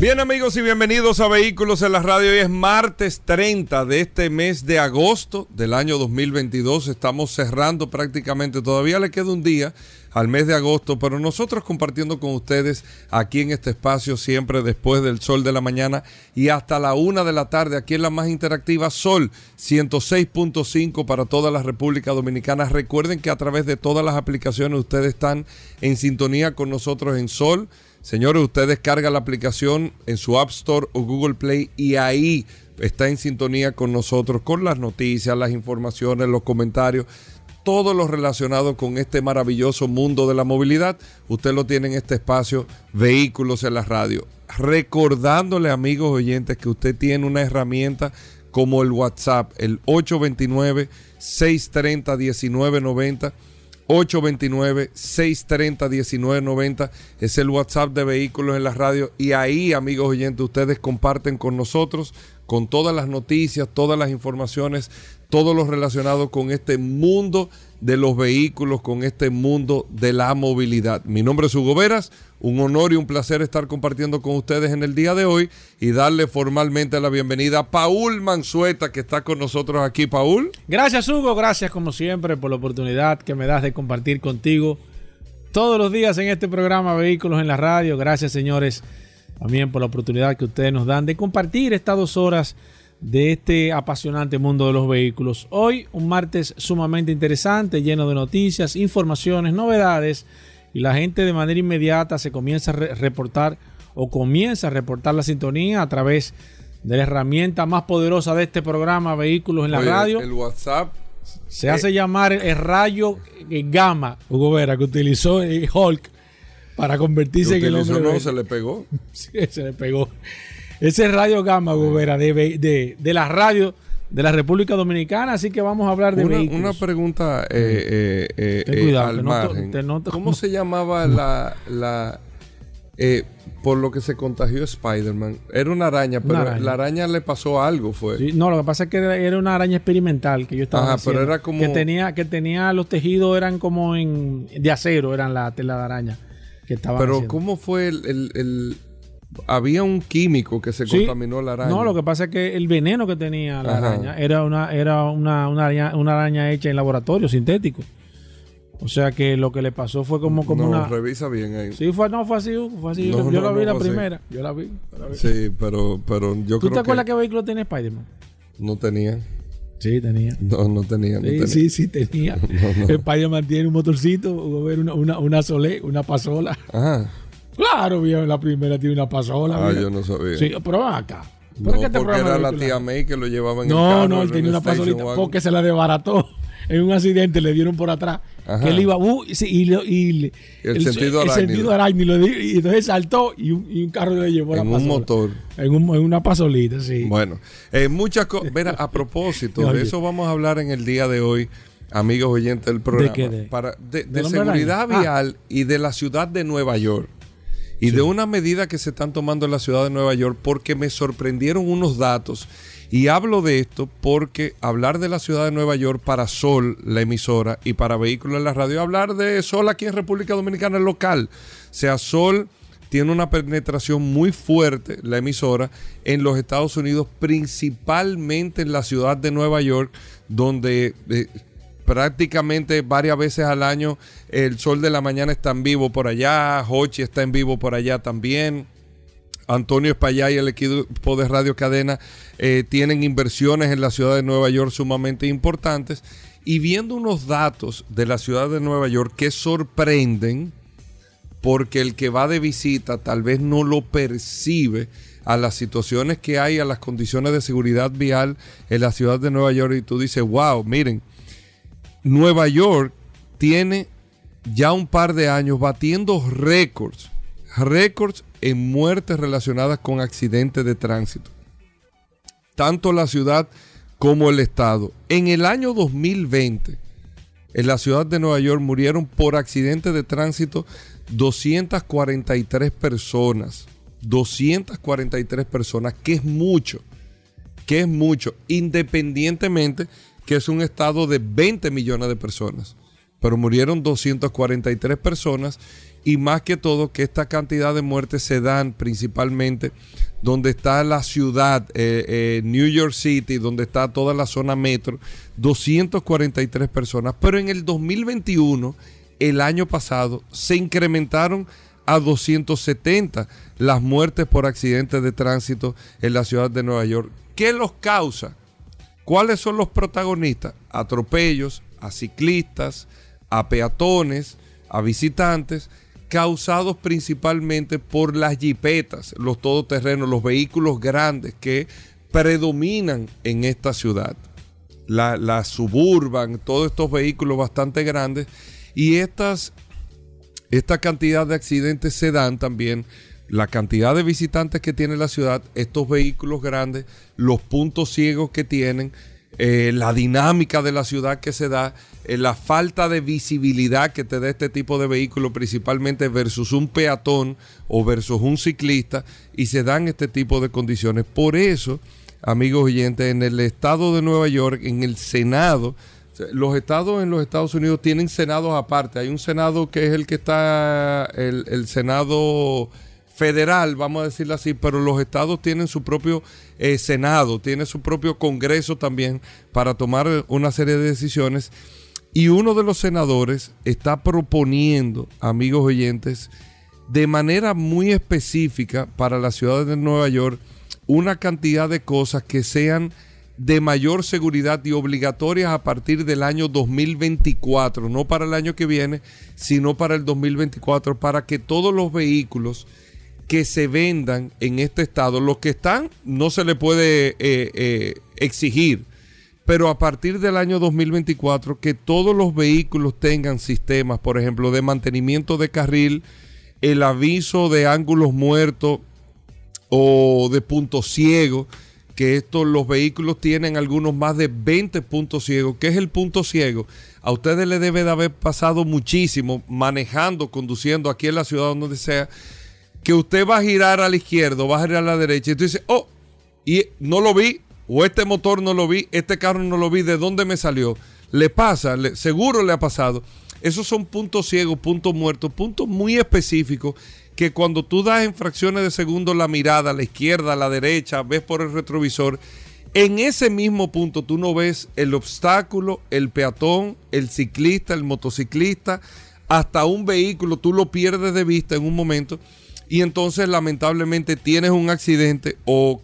Bien amigos y bienvenidos a Vehículos en la Radio. Hoy es martes 30 de este mes de agosto del año 2022. Estamos cerrando prácticamente, todavía le queda un día al mes de agosto, pero nosotros compartiendo con ustedes aquí en este espacio siempre después del sol de la mañana y hasta la una de la tarde aquí en la más interactiva Sol 106.5 para toda la República Dominicana. Recuerden que a través de todas las aplicaciones ustedes están en sintonía con nosotros en Sol Señores, usted descarga la aplicación en su App Store o Google Play y ahí está en sintonía con nosotros, con las noticias, las informaciones, los comentarios, todo lo relacionado con este maravilloso mundo de la movilidad. Usted lo tiene en este espacio, Vehículos en la Radio. Recordándole, amigos oyentes, que usted tiene una herramienta como el WhatsApp, el 829 630 1990 829-630-1990 es el WhatsApp de Vehículos en la Radio. Y ahí, amigos oyentes, ustedes comparten con nosotros con todas las noticias, todas las informaciones, todo lo relacionado con este mundo de los vehículos, con este mundo de la movilidad. Mi nombre es Hugo Veras, un honor y un placer estar compartiendo con ustedes en el día de hoy y darle formalmente la bienvenida a Paul Mansueta, que está con nosotros aquí. Paul. Gracias, Hugo. Gracias, como siempre, por la oportunidad que me das de compartir contigo todos los días en este programa Vehículos en la Radio. Gracias, señores también por la oportunidad que ustedes nos dan de compartir estas dos horas de este apasionante mundo de los vehículos. Hoy un martes sumamente interesante, lleno de noticias, informaciones, novedades y la gente de manera inmediata se comienza a reportar o comienza a reportar la sintonía a través de la herramienta más poderosa de este programa, Vehículos en la Radio. El WhatsApp. Se hace llamar el rayo gamma, Hugo Vera, que utilizó el Hulk para convertirse en el hombre. No, se le pegó. sí, se le pegó. Ese radio Gama, Gobera, de, de, de, la radio de la República Dominicana, así que vamos a hablar de una, vehículos. Una pregunta eh, eh, eh, cuidado, al margen. ¿Cómo se llamaba la, la por lo que se contagió Spider-Man? Era una araña, pero la araña le pasó algo, fue. Sí, no, lo que pasa es que era una araña experimental que yo estaba Ajá, pero era como que tenía que tenía los tejidos eran como en de acero, eran la tela de araña. Pero ¿cómo fue el, había un químico que se contaminó la araña. No, lo que pasa es que el veneno que tenía la araña era una era una, araña, una, araña, hecha en laboratorio sintético. O sea que lo que le pasó fue como, como no, una. revisa bien ahí. Sí, fue, no, fue así, fue así. yo, la vi la primera. Yo la vi. Sí, pero, pero yo ¿Tú te acuerdas qué vehículo tenía Spider-Man? No tenía. Sí, tenía. No, no tenía. sí, sí, sí, tenía. El Spider-Man tiene un motorcito, una, una, una Solé, una pasola. Ajá. Claro, viejo, la primera tiene una pasola. Ah, yo no sabía. Sí, pero acá. No, porque era la tía May que lo llevaba en no, el carro. No, no, él tenía una pasolita porque se la desbarató en un accidente, le dieron por atrás. Que él iba, uh, y, y, el, sentido el, sentido arácnido. Y entonces saltó y un, carro le llevó en la En un motor. En, un, en, una pasolita, sí. Bueno, eh, muchas cosas. a propósito, de eso vamos a hablar en el día de hoy, amigos oyentes del programa. ¿De De, para, de, seguridad ah. vial y de la ciudad de Nueva York. Y de una medida que se están tomando en la ciudad de Nueva York porque me sorprendieron unos datos y hablo de esto porque hablar de la ciudad de Nueva York para Sol, la emisora, y para Vehículos en la Radio, hablar de Sol aquí en República Dominicana local. O sea, Sol tiene una penetración muy fuerte, la emisora, en los Estados Unidos, principalmente en la ciudad de Nueva York, donde eh, prácticamente varias veces al año el sol de la mañana está en vivo por allá, Hochi está en vivo por allá también. Antonio Espallá y el equipo de Radio Cadena eh, tienen inversiones en la ciudad de Nueva York sumamente importantes. Y viendo unos datos de la ciudad de Nueva York que sorprenden, porque el que va de visita tal vez no lo percibe a las situaciones que hay, a las condiciones de seguridad vial en la ciudad de Nueva York y tú dices, wow, miren, Nueva York tiene ya un par de años batiendo récords, récords en muertes relacionadas con accidentes de tránsito. Tanto la ciudad como el estado. En el año 2020, en la ciudad de Nueva York murieron por accidentes de tránsito 243 personas. 243 personas, que es mucho, que es mucho, independientemente que es un estado de 20 millones de personas. Pero murieron 243 personas y más que todo que esta cantidad de muertes se dan principalmente donde está la ciudad, eh, eh, New York City, donde está toda la zona metro, 243 personas. Pero en el 2021, el año pasado, se incrementaron a 270 las muertes por accidentes de tránsito en la ciudad de Nueva York. ¿Qué los causa? ¿Cuáles son los protagonistas? Atropellos a ciclistas, a peatones, a visitantes causados principalmente por las jipetas, los todoterrenos, los vehículos grandes que predominan en esta ciudad. La, suburban, todos estos vehículos bastante grandes y estas, esta cantidad de accidentes se dan también la cantidad de visitantes que tiene la ciudad, estos vehículos grandes, los puntos ciegos que tienen, eh, la dinámica de la ciudad que se da, eh, la falta de visibilidad que te da este tipo de vehículo, principalmente versus un peatón o versus un ciclista, y se dan este tipo de condiciones. Por eso, amigos oyentes, en el estado de Nueva York, en el Senado, los estados en los Estados Unidos tienen senados aparte. Hay un senado que es el que está, el, el senado federal, vamos a decirlo así, pero los estados tienen su propio eh, Senado, tiene su propio Congreso también para tomar una serie de decisiones. Y uno de los senadores está proponiendo, amigos oyentes, de manera muy específica para la ciudad de Nueva York, una cantidad de cosas que sean de mayor seguridad y obligatorias a partir del año 2024, no para el año que viene, sino para el 2024, para que todos los vehículos que se vendan en este estado. Los que están no se le puede eh, eh, exigir, pero a partir del año 2024 que todos los vehículos tengan sistemas, por ejemplo, de mantenimiento de carril, el aviso de ángulos muertos o de puntos ciegos, que estos los vehículos tienen algunos más de 20 puntos ciegos. ¿Qué es el punto ciego? A ustedes les debe de haber pasado muchísimo manejando, conduciendo aquí en la ciudad donde sea que usted va a girar a la izquierda, va a girar a la derecha, y tú dices, oh, y no lo vi, o este motor no lo vi, este carro no lo vi, ¿de dónde me salió? Le pasa, seguro le ha pasado. Esos son puntos ciegos, puntos muertos, puntos muy específicos que cuando tú das en fracciones de segundo la mirada a la izquierda, a la derecha, ves por el retrovisor, en ese mismo punto tú no ves el obstáculo, el peatón, el ciclista, el motociclista, hasta un vehículo, tú lo pierdes de vista en un momento y entonces lamentablemente tienes un accidente o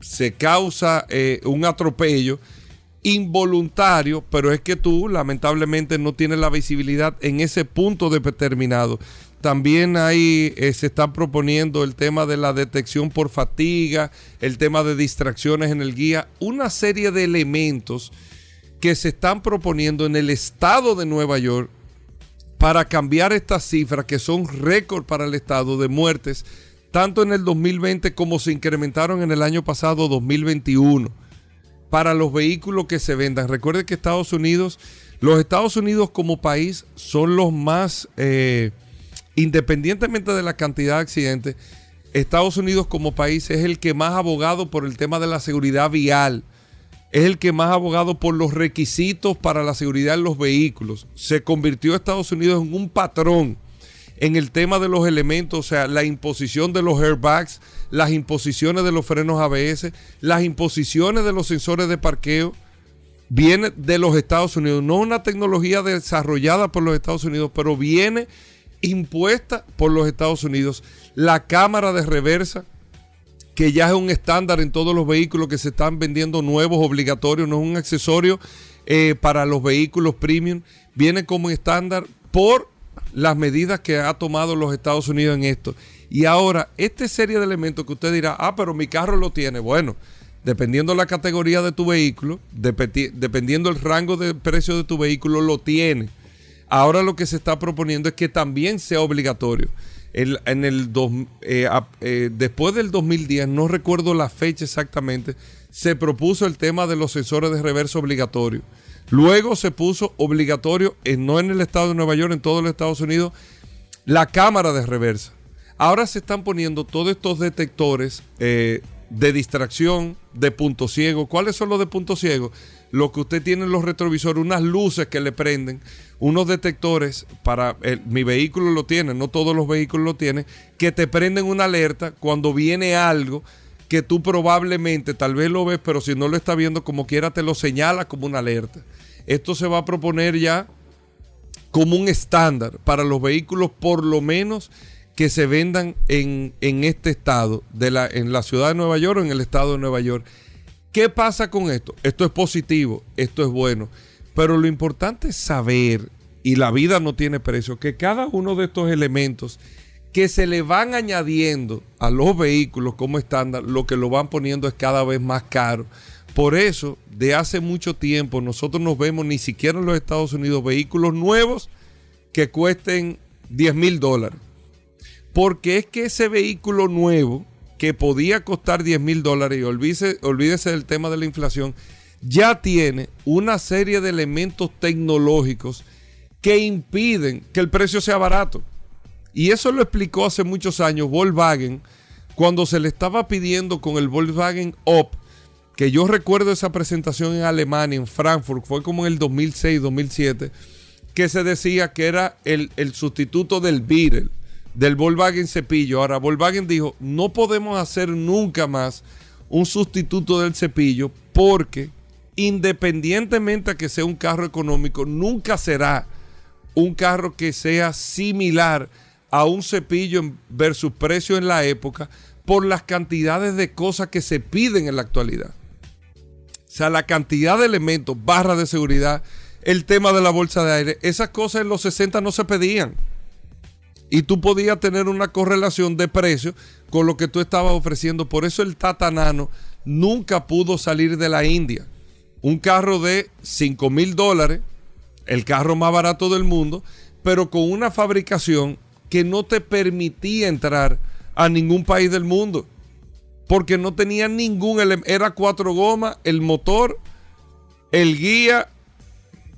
se causa eh, un atropello involuntario, pero es que tú lamentablemente no tienes la visibilidad en ese punto determinado. También ahí eh, se está proponiendo el tema de la detección por fatiga, el tema de distracciones en el guía, una serie de elementos que se están proponiendo en el estado de Nueva York para cambiar estas cifras que son récord para el Estado de muertes, tanto en el 2020 como se incrementaron en el año pasado 2021 para los vehículos que se vendan. Recuerde que Estados Unidos, los Estados Unidos como país son los más, eh, independientemente de la cantidad de accidentes, Estados Unidos como país es el que más abogado por el tema de la seguridad vial es el que más ha abogado por los requisitos para la seguridad en los vehículos. Se convirtió Estados Unidos en un patrón en el tema de los elementos, o sea, la imposición de los airbags, las imposiciones de los frenos ABS, las imposiciones de los sensores de parqueo, viene de los Estados Unidos. No una tecnología desarrollada por los Estados Unidos, pero viene impuesta por los Estados Unidos. La cámara de reversa, que ya es un estándar en todos los vehículos que se están vendiendo nuevos, obligatorios, no es un accesorio eh, para los vehículos premium, viene como estándar por las medidas que ha tomado los Estados Unidos en esto. Y ahora, esta serie de elementos que usted dirá, ah, pero mi carro lo tiene. Bueno, dependiendo la categoría de tu vehículo, dependiendo el rango de precio de tu vehículo, lo tiene. Ahora lo que se está proponiendo es que también sea obligatorio. En el eh, eh, después del 2010, no recuerdo la fecha exactamente, se propuso el tema de los sensores de reverso obligatorio. Luego se puso obligatorio, no en el estado de Nueva York, en todos los Estados Unidos, la cámara de reversa. Ahora se están poniendo todos estos detectores eh, de distracción, de punto ciego. ¿Cuáles son los de punto ciego? Lo que usted tiene en los retrovisores, unas luces que le prenden, unos detectores para mi vehículo lo tiene, no todos los vehículos lo tienen, que te prenden una alerta cuando viene algo que tú probablemente tal vez lo ves, pero si no lo está viendo como quiera te lo señala como una alerta. Esto se va a proponer ya como un estándar para los vehículos por lo menos que se vendan en, este estado, de la, en la ciudad de Nueva York o en el estado de Nueva York. ¿Qué pasa con esto? Esto es positivo, esto es bueno, pero lo importante es saber, y la vida no tiene precio, que cada uno de estos elementos que se le van añadiendo a los vehículos como estándar, lo que lo van poniendo es cada vez más caro. Por eso, de hace mucho tiempo, nosotros nos vemos ni siquiera en los Estados Unidos vehículos nuevos que cuesten 10 mil dólares. Porque es que ese vehículo nuevo que podía costar 10 mil dólares, y olvídese, del tema de la inflación, ya tiene una serie de elementos tecnológicos que impiden que el precio sea barato. Y eso lo explicó hace muchos años Volkswagen cuando se le estaba pidiendo con el Volkswagen Up que yo recuerdo esa presentación en Alemania, en Frankfurt, fue como en el 2006, 2007, que se decía que era el, sustituto del Beetle, del Volkswagen cepillo. Ahora, Volkswagen dijo, no podemos hacer nunca más un sustituto del cepillo porque independientemente de que sea un carro económico, nunca será un carro que sea similar a un cepillo versus precio en la época por las cantidades de cosas que se piden en la actualidad. O sea, la cantidad de elementos, barras de seguridad, el tema de la bolsa de aire, esas cosas en los 60 no se pedían. Y tú podías tener una correlación de precio con lo que tú estabas ofreciendo. Por eso el Tata Nano nunca pudo salir de la India. Un carro de 5 mil dólares, el carro más barato del mundo, pero con una fabricación que no te permitía entrar a ningún país del mundo porque no tenía ningún elemento. Era cuatro gomas, el motor, el guía,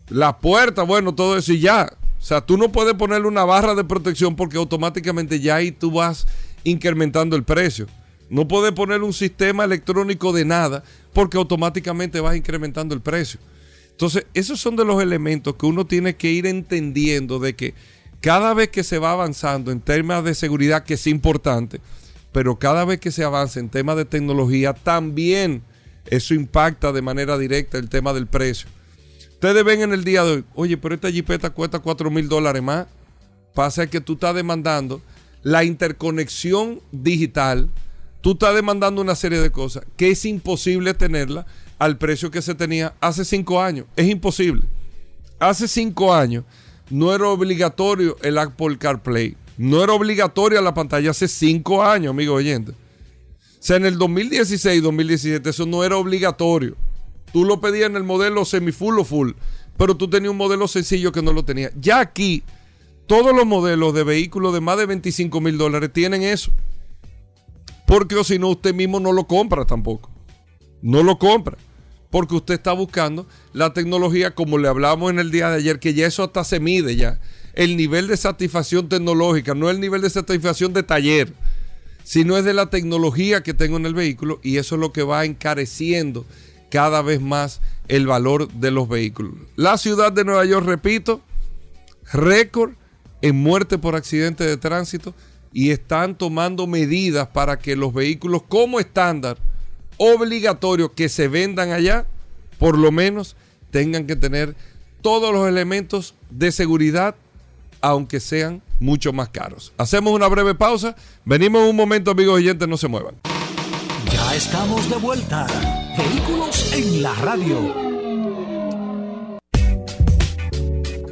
la puerta, bueno, todo eso y ya. O sea, tú no puedes ponerle una barra de protección porque automáticamente ya ahí tú vas incrementando el precio. No puedes poner un sistema electrónico de nada porque automáticamente vas incrementando el precio. Entonces, esos son de los elementos que uno tiene que ir entendiendo de que cada vez que se va avanzando en temas de seguridad, que es importante, pero cada vez que se avanza en temas de tecnología, también eso impacta de manera directa el tema del precio. Ustedes ven en el día de hoy, oye, pero esta jipeta cuesta 4 mil dólares más. Pasa que tú estás demandando la interconexión digital, tú estás demandando una serie de cosas que es imposible tenerla al precio que se tenía hace cinco años. Es imposible. Hace cinco años no era obligatorio el Apple CarPlay. No era obligatoria la pantalla hace cinco años, amigo oyente. O sea, en el 2016 2017 eso no era obligatorio. Tú lo pedías en el modelo semi-full o full, pero tú tenías un modelo sencillo que no lo tenía. Ya aquí, todos los modelos de vehículos de más de 25 mil dólares tienen eso. Porque o si no, usted mismo no lo compra tampoco. No lo compra. Porque usted está buscando la tecnología, como le hablamos en el día de ayer, que ya eso hasta se mide ya el nivel de satisfacción tecnológica, no el nivel de satisfacción de taller, sino es de la tecnología que tengo en el vehículo y eso es lo que va encareciendo cada vez más el valor de los vehículos. La ciudad de Nueva York, repito, récord en muerte por accidente de tránsito y están tomando medidas para que los vehículos como estándar obligatorio que se vendan allá, por lo menos tengan que tener todos los elementos de seguridad aunque sean mucho más caros. Hacemos una breve pausa. Venimos en un momento, amigos oyentes, no se muevan. Ya estamos de vuelta. Vehículos en la radio.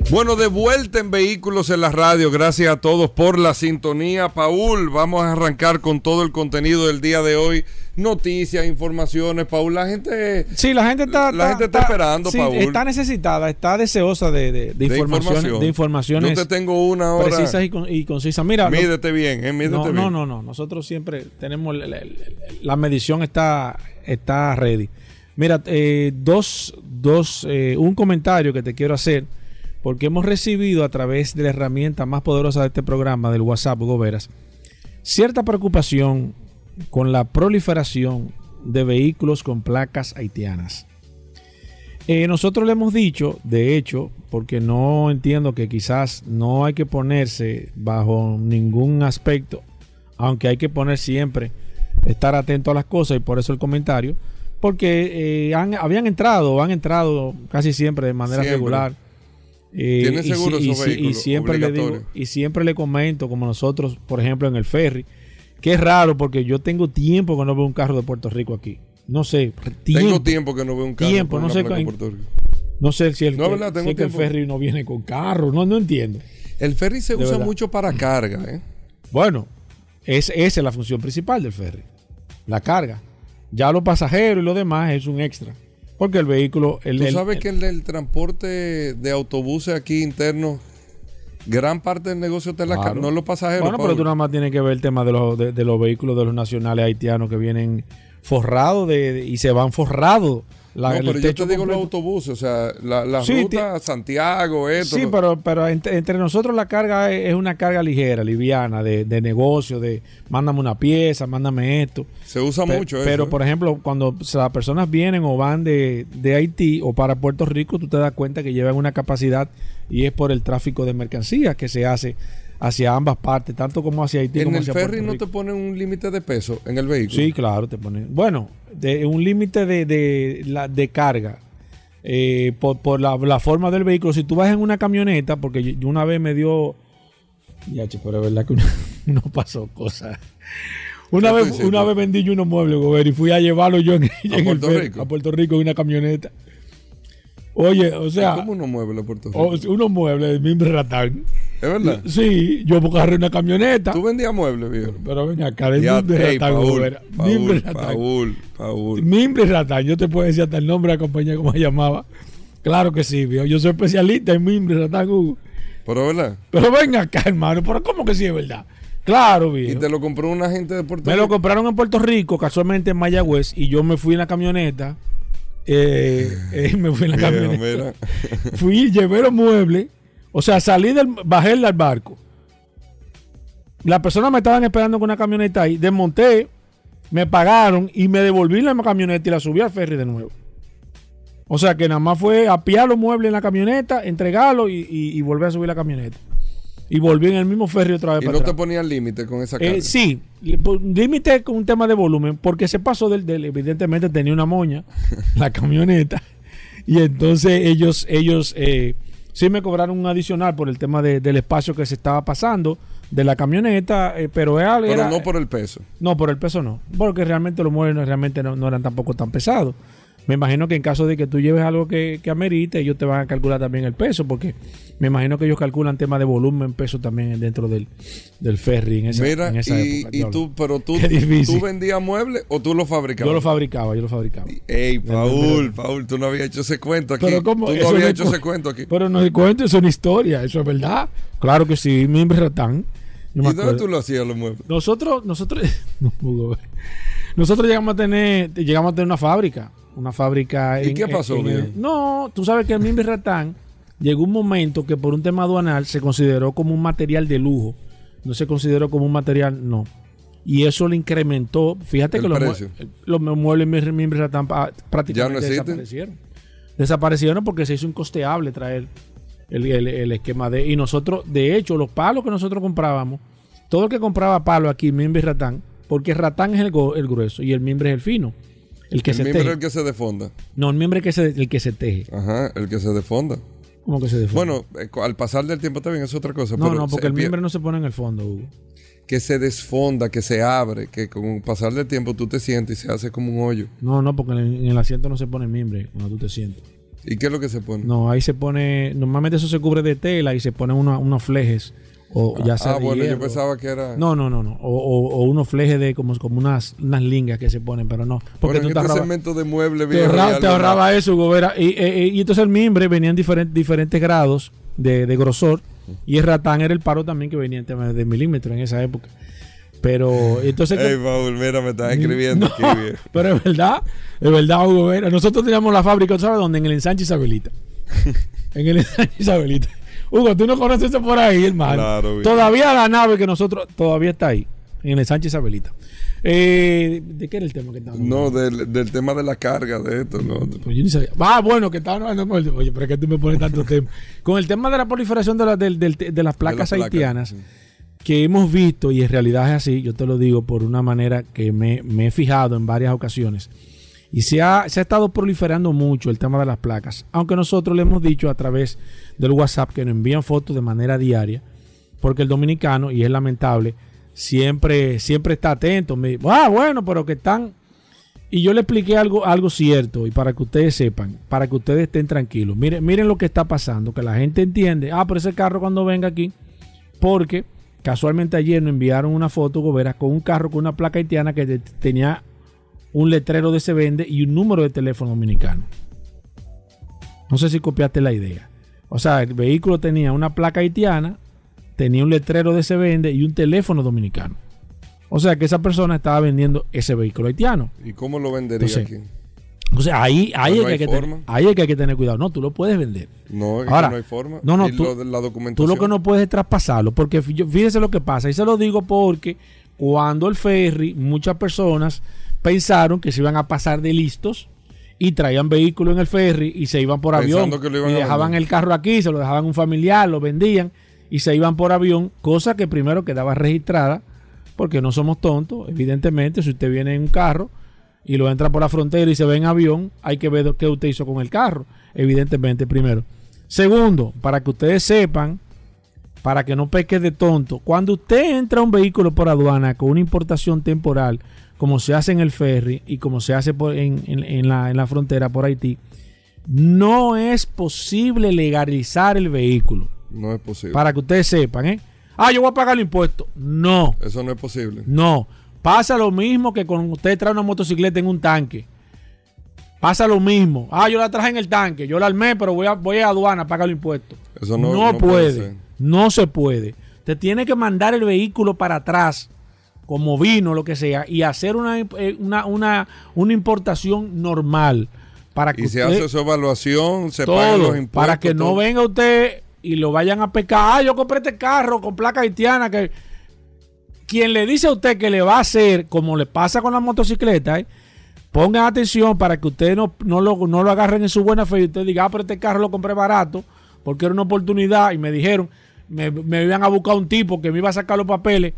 Bueno, de vuelta en Vehículos en la Radio. Gracias a todos por la sintonía. Paul, vamos a arrancar con todo el contenido del día de hoy. Noticias, informaciones, Paul. La gente. Sí, la gente está. La gente está, esperando, Paul. Está necesitada, está deseosa de, de, información, de informaciones. Yo te tengo una hora. Precisas y, concisas. Mira. Mídete bien, eh, mídete no, bien. No, no, no. Nosotros siempre tenemos. La, medición está, está ready. Mira, eh, dos, dos, eh, un comentario que te quiero hacer porque hemos recibido a través de la herramienta más poderosa de este programa, del WhatsApp, Goberas, cierta preocupación con la proliferación de vehículos con placas haitianas. Eh, nosotros le hemos dicho, de hecho, porque no entiendo que quizás no hay que ponerse bajo ningún aspecto, aunque hay que poner siempre, estar atento a las cosas y por eso el comentario, porque eh, habían entrado han entrado casi siempre de manera regular. Eh, ¿Tiene seguro y, y, siempre le digo, y siempre le comento, como nosotros, por ejemplo, en el ferry, que es raro porque yo tengo tiempo que no veo un carro de Puerto Rico aquí. No sé, tiempo, tengo tiempo. que no veo un carro tiempo, no sé, no sé si el, el ferry no viene con carro, no, no entiendo. El ferry se usa mucho para carga, ¿eh? Bueno, es, esa es la función principal del ferry, la carga. Ya los pasajeros y lo demás es un extra. Porque el vehículo... El, Tú sabes que el, el, transporte de autobuses aquí interno, gran parte del negocio de la no los pasajeros. Bueno, pero tú nada más tienes que ver el tema de los, de, los vehículos de los nacionales haitianos que vienen forrados de, y se van forrados no, pero yo te digo los autobuses, o sea, la, ruta Santiago, esto. Sí, pero, pero entre, nosotros la carga es, una carga ligera, liviana, de, de, negocio, de mándame una pieza, mándame esto. Se usa mucho eso. Pero, ¿eh? por ejemplo, cuando las personas vienen o van de, de Haití o para Puerto Rico, tú te das cuenta que llevan una capacidad y es por el tráfico de mercancías que se hace hacia ambas partes, tanto como hacia Haití ¿En como el ferry no te ponen un límite de peso en el vehículo? Sí, claro, te ponen. Bueno, de, un límite de, de, la, de carga. Eh, por, por la, forma del vehículo. Si tú vas en una camioneta, porque yo, una vez me dio. Ya, pero es verdad que uno, pasó cosas. Una vez, una vez vendí yo unos muebles, y fui a llevarlo yo en, ¿A Puerto el Rico? a Puerto Rico en una camioneta. Oye, o sea. ¿Cómo unos muebles a Puerto Rico? unos muebles de mimbre ratán. ¿Es verdad? Sí, yo agarré una camioneta. ¿Tú vendías muebles, viejo? Pero ven acá, de mimbre ratán. Paul, Paul, Paul, Paul. Mimbre ratán. Yo te puedo decir hasta el nombre de la compañía como se llamaba. Claro que sí, viejo. Yo soy especialista en mimbre ratán, Hugo. Pero verdad. Pero ven acá, hermano. Pero ¿cómo que sí es verdad? Claro, viejo. ¿Y te lo compró una gente de Puerto Rico? Me lo compraron en Puerto Rico, casualmente en Mayagüez, y yo me fui en la camioneta eh, eh, me fui en la camioneta. fui, llevé los muebles. O sea, salí del, bajé del barco. Las personas me estaban esperando con una camioneta ahí. Desmonté, me pagaron y me devolví la camioneta y la subí al ferry de nuevo. O sea que nada más fue apiar los muebles en la camioneta, entregarlos y, y volver a subir la camioneta y volví en el mismo ferry otra vez. ¿Y no te ponían límite con esa eh, carga? sí, límite con un tema de volumen, porque se pasó del, del, evidentemente tenía una moña, la camioneta, y entonces ellos, ellos eh, sí me cobraron un adicional por el tema del espacio que se estaba pasando de la camioneta, eh, pero era, Pero no por el peso. No, por el peso no, porque realmente los muebles realmente no, no eran tampoco tan pesados. Me imagino que en caso de que tú lleves algo que, que amerite, ellos te van a calcular también el peso, porque me imagino que ellos calculan tema de volumen, peso también dentro del, del ferry en esa, Mira, en esa y, época. tú, pero tú, tú vendías muebles o tú los fabricabas? Yo lo fabricaba, yo lo fabricaba. Ey, Paul, Paul, tú no habías hecho ese cuento aquí. Pero ¿cómo? Tú no habías hecho ese cuento aquí. Pero no es cuento, es una historia, eso es verdad. Claro que sí, mi ratán. ¿Y dónde tú lo hacías los muebles? Nosotros, nosotros, no pudo ver. Nosotros llegamos a tener, llegamos a tener una fábrica una fábrica. ¿Y qué pasó? no, tú sabes que el Mimbre Ratán llegó un momento que por un tema aduanal se consideró como un material de lujo. No se consideró como un material, no. Y eso le incrementó. Fíjate que los, los, muebles Mimbre Ratán prácticamente desaparecieron. Desaparecieron porque se hizo incosteable traer el, esquema de. Y nosotros, de hecho, los palos que nosotros comprábamos, todo el que compraba palo aquí, Mimbre Ratán, porque Ratán es el, el grueso y el Mimbre es el fino. El que el se miembro teje. es el que se defonda. No, el miembro es que se, el que se teje. Ajá, el que se defonda. ¿Cómo que se defonda? Bueno, eh, al pasar del tiempo también es otra cosa. No, no, porque el miembro no se pone en el fondo, Hugo. Que se desfonda, que se abre, que con el pasar del tiempo tú te sientes y se hace como un hoyo. No, no, porque en el, asiento no se pone miembro cuando tú te sientes. ¿Y qué es lo que se pone? No, ahí se pone, normalmente eso se cubre de tela y se ponen unos flejes. O ya sea ah, bueno, yo pensaba que era. No, no, no, no. O, o, unos flejes de como, como unas, unas lingas que se ponen, pero no. Porque tú este de mueble te, ahorraba, eso, Gobera. Y, y, entonces el mimbre venía en diferentes, diferentes grados de, de grosor. Y el ratán era el paro también que venía en de milímetros en esa época. Pero entonces. Ey, Paul, mira, me estás escribiendo aquí, Pero es verdad, es verdad, Hugo. Nosotros teníamos la fábrica, ¿sabes dónde? En el ensanche Isabelita. en el ensanche Isabelita. Hugo, tú no conoces eso por ahí, hermano. Claro, todavía la nave que nosotros. Todavía está ahí. En el Sánchez Isabelita. Eh, ¿De qué era el tema que estábamos No, del, del, tema de la carga de esto. No. Pues yo ni sabía. Ah, bueno, que estaba hablando con el. Oye, pero es que tú me pones tanto tema. Con el tema de la proliferación de, la, de, de las placas haitianas que hemos visto, y en realidad es así, yo te lo digo por una manera que me, he fijado en varias ocasiones, y se ha, se ha, estado proliferando mucho el tema de las placas, aunque nosotros le hemos dicho a través del WhatsApp que nos envían fotos de manera diaria, porque el dominicano, y es lamentable, siempre, siempre está atento, me dice, ah, bueno, pero que están... Y yo le expliqué algo, algo cierto, y para que ustedes sepan, para que ustedes estén tranquilos, miren, miren lo que está pasando, que la gente entiende, ah, pero ese carro cuando venga aquí, porque Casualmente ayer nos enviaron una foto, Gobera, con un carro con una placa haitiana que tenía un letrero de se vende y un número de teléfono dominicano. No sé si copiaste la idea. O sea, el vehículo tenía una placa haitiana, tenía un letrero de se vende y un teléfono dominicano. O sea que esa persona estaba vendiendo ese vehículo haitiano. ¿Y cómo lo vendería aquí? O sea, ahí, ahí, hay que hay que tener cuidado. No, tú lo puedes vender. No, Ahora, no hay forma. No, no, tú, lo, la documentación? tú lo que no puedes es traspasarlo. Porque fíjese lo que pasa. Y se lo digo porque cuando el ferry, muchas personas pensaron que se iban a pasar de listos y traían vehículos en el ferry y se iban por avión. y dejaban el carro aquí, se lo dejaban un familiar, lo vendían y se iban por avión, cosa que primero quedaba registrada, porque no somos tontos, evidentemente, si usted viene en un carro y lo entra por la frontera y se ve en avión, hay que ver qué usted hizo con el carro, evidentemente, primero. Segundo, para que ustedes sepan, para que no peque de tonto, cuando usted entra a un vehículo por aduana con una importación temporal, como se hace en el ferry y como se hace en, la, en la frontera por Haití, no es posible legalizar el vehículo. No es posible. Para que ustedes sepan, ¿eh? Ah, yo voy a pagar el impuesto. No. Eso no es posible. No. Pasa lo mismo que cuando usted trae una motocicleta en un tanque. Pasa lo mismo. Ah, yo la traje en el tanque, yo la armé, pero voy a, voy a aduana a pagar el impuesto. Eso no, no, puede. no se puede. Usted tiene que mandar el vehículo para atrás, como vino, lo que sea, y hacer una, eh, una, importación normal. Para que y se hace su evaluación, se pagan los impuestos. Para que no venga usted y lo vayan a pecar. Ah, yo compré este carro con placa haitiana que quien le dice a usted que le va a hacer como le pasa con la motocicleta, ¿eh? pongan atención para que usted no, no, lo, no lo agarren en su buena fe y usted diga, ah, pero este carro lo compré barato porque era una oportunidad y me dijeron, me, me iban a buscar un tipo que me iba a sacar los papeles,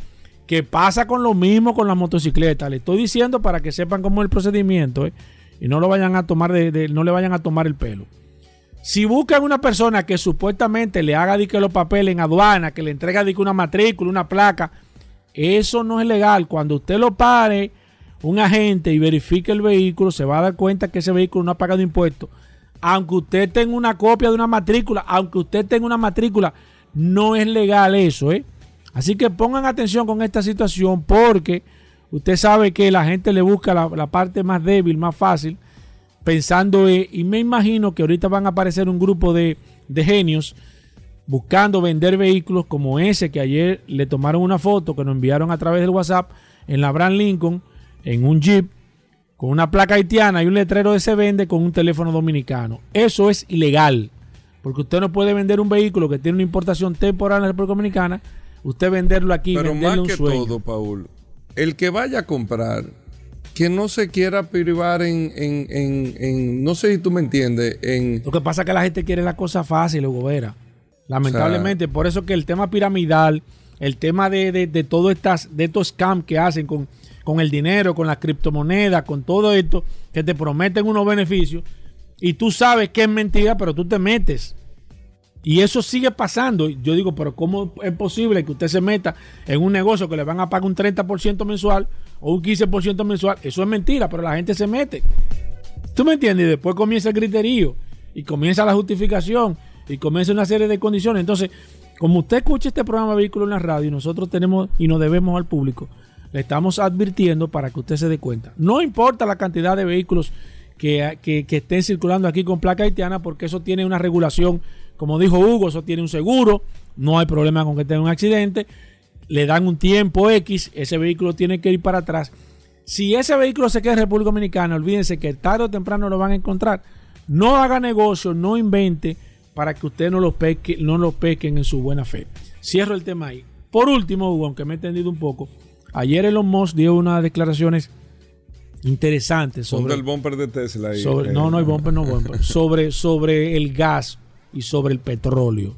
que pasa con lo mismo con la motocicleta. Le estoy diciendo para que sepan cómo es el procedimiento ¿eh? y no lo vayan a tomar de, no le vayan a tomar el pelo. Si buscan una persona que supuestamente le haga que los papeles en aduana, que le entrega una matrícula, una placa, eso no es legal. Cuando usted lo pare, un agente y verifique el vehículo, se va a dar cuenta que ese vehículo no ha pagado impuestos. Aunque usted tenga una copia de una matrícula, aunque usted tenga una matrícula, no es legal eso, ¿eh? Así que pongan atención con esta situación porque usted sabe que la gente le busca la, parte más débil, más fácil, pensando, y me imagino que ahorita van a aparecer un grupo de, de genios buscando vender vehículos como ese que ayer le tomaron una foto que nos enviaron a través del WhatsApp en la Brand Lincoln, en un Jeep, con una placa haitiana y un letrero de se vende con un teléfono dominicano. Eso es ilegal, porque usted no puede vender un vehículo que tiene una importación temporal en la República Dominicana, usted venderlo aquí Pero más que todo, Paul, el que vaya a comprar, que no se quiera privar en, en, no sé si tú me entiendes, en... Lo que pasa es que la gente quiere la cosa fácil, Vera. Lamentablemente, por eso que el tema piramidal, el tema de, de, todo estas, de estos scams que hacen con, con el dinero, con las criptomonedas, con todo esto, que te prometen unos beneficios, y tú sabes que es mentira, pero tú te metes. Y eso sigue pasando. Yo digo, pero ¿cómo es posible que usted se meta en un negocio que le van a pagar un 30% mensual o un 15% mensual? Eso es mentira, pero la gente se mete. ¿Tú me entiendes? Y después comienza el griterío Y comienza la justificación y comienza una serie de condiciones. Entonces, como usted escucha este programa Vehículo en la Radio y nosotros tenemos y nos debemos al público, le estamos advirtiendo para que usted se dé cuenta. No importa la cantidad de vehículos que, estén circulando aquí con placa haitiana, porque eso tiene una regulación, como dijo Hugo, eso tiene un seguro, no hay problema con que tenga un accidente, le dan un tiempo X, ese vehículo tiene que ir para atrás. Si ese vehículo se queda en República Dominicana, olvídense que tarde o temprano lo van a encontrar. No haga negocio, no invente para que usted no lo pesque, no lo pesquen en su buena fe. Cierro el tema ahí. Por último, Hugo, aunque me he entendido un poco, ayer Elon Musk dio unas declaraciones interesantes sobre el bumper de Tesla ahí. Sobre, no, no hay bumper, no bumper. sobre, sobre el gas y sobre el petróleo.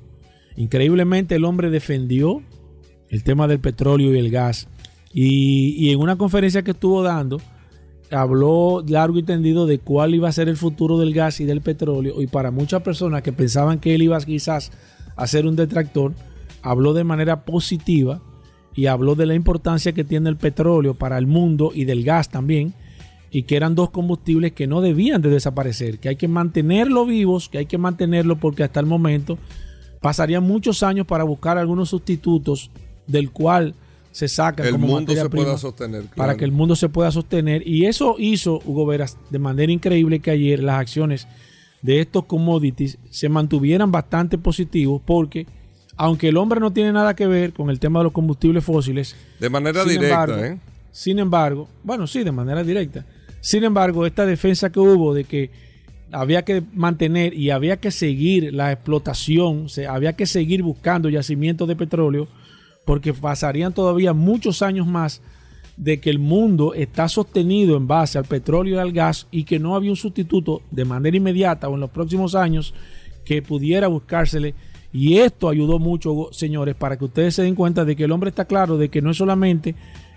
Increíblemente el hombre defendió el tema del petróleo y el gas. Y, en una conferencia que estuvo dando, habló largo y tendido de cuál iba a ser el futuro del gas y del petróleo. Y para muchas personas que pensaban que él iba quizás a ser un detractor, habló de manera positiva y habló de la importancia que tiene el petróleo para el mundo y del gas también. Y que eran dos combustibles que no debían de desaparecer, que hay que mantenerlo vivos, que hay que mantenerlo porque hasta el momento pasarían muchos años para buscar algunos sustitutos del cual se saca el mundo se pueda sostener para que el mundo se pueda sostener y eso hizo Hugo Veras de manera increíble que ayer las acciones de estos commodities se mantuvieran bastante positivos porque aunque el hombre no tiene nada que ver con el tema de los combustibles fósiles de manera directa ¿eh? sin embargo bueno sí de manera directa sin embargo esta defensa que hubo de que había que mantener y había que seguir la explotación, se, había que seguir buscando yacimientos de petróleo porque pasarían todavía muchos años más de que el mundo está sostenido en base al petróleo y al gas y que no había un sustituto de manera inmediata o en los próximos años que pudiera buscársele. Y esto ayudó mucho, señores, para que ustedes se den cuenta de que el hombre está claro de que no es solamente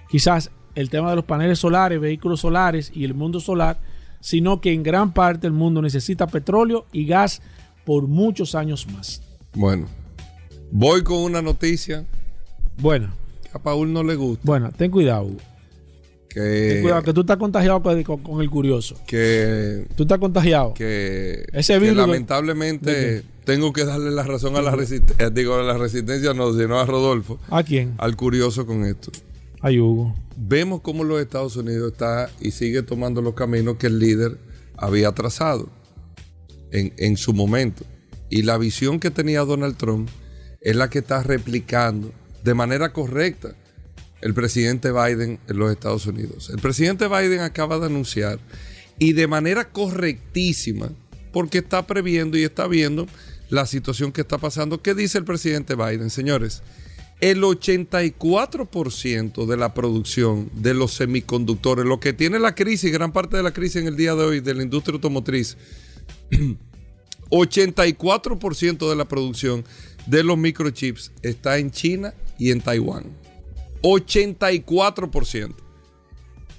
quizás el tema de los paneles solares, vehículos solares y el mundo solar, sino que en gran parte el mundo necesita petróleo y gas por muchos años más. Bueno, voy con una noticia bueno. a Paul no le gusta. Bueno, ten cuidado. Que, ten cuidado, que tú estás contagiado con, el curioso. Que. Tú estás contagiado. Que. Ese virus. lamentablemente tengo que darle la razón a la resistencia. Digo, a la resistencia no, sino a Rodolfo. ¿A quién? Al curioso con esto. A Hugo. Vemos cómo los Estados Unidos está y sigue tomando los caminos que el líder había trazado en, en su momento. Y la visión que tenía Donald Trump es la que está replicando de manera correcta el presidente Biden en los Estados Unidos. El presidente Biden acaba de anunciar y de manera correctísima, porque está previendo y está viendo la situación que está pasando. ¿Qué dice el presidente Biden? Señores, el 84% de la producción de los semiconductores, lo que tiene la crisis, gran parte de la crisis en el día de hoy de la industria automotriz, 84% de la producción de los microchips está en China y en Taiwán. 84%.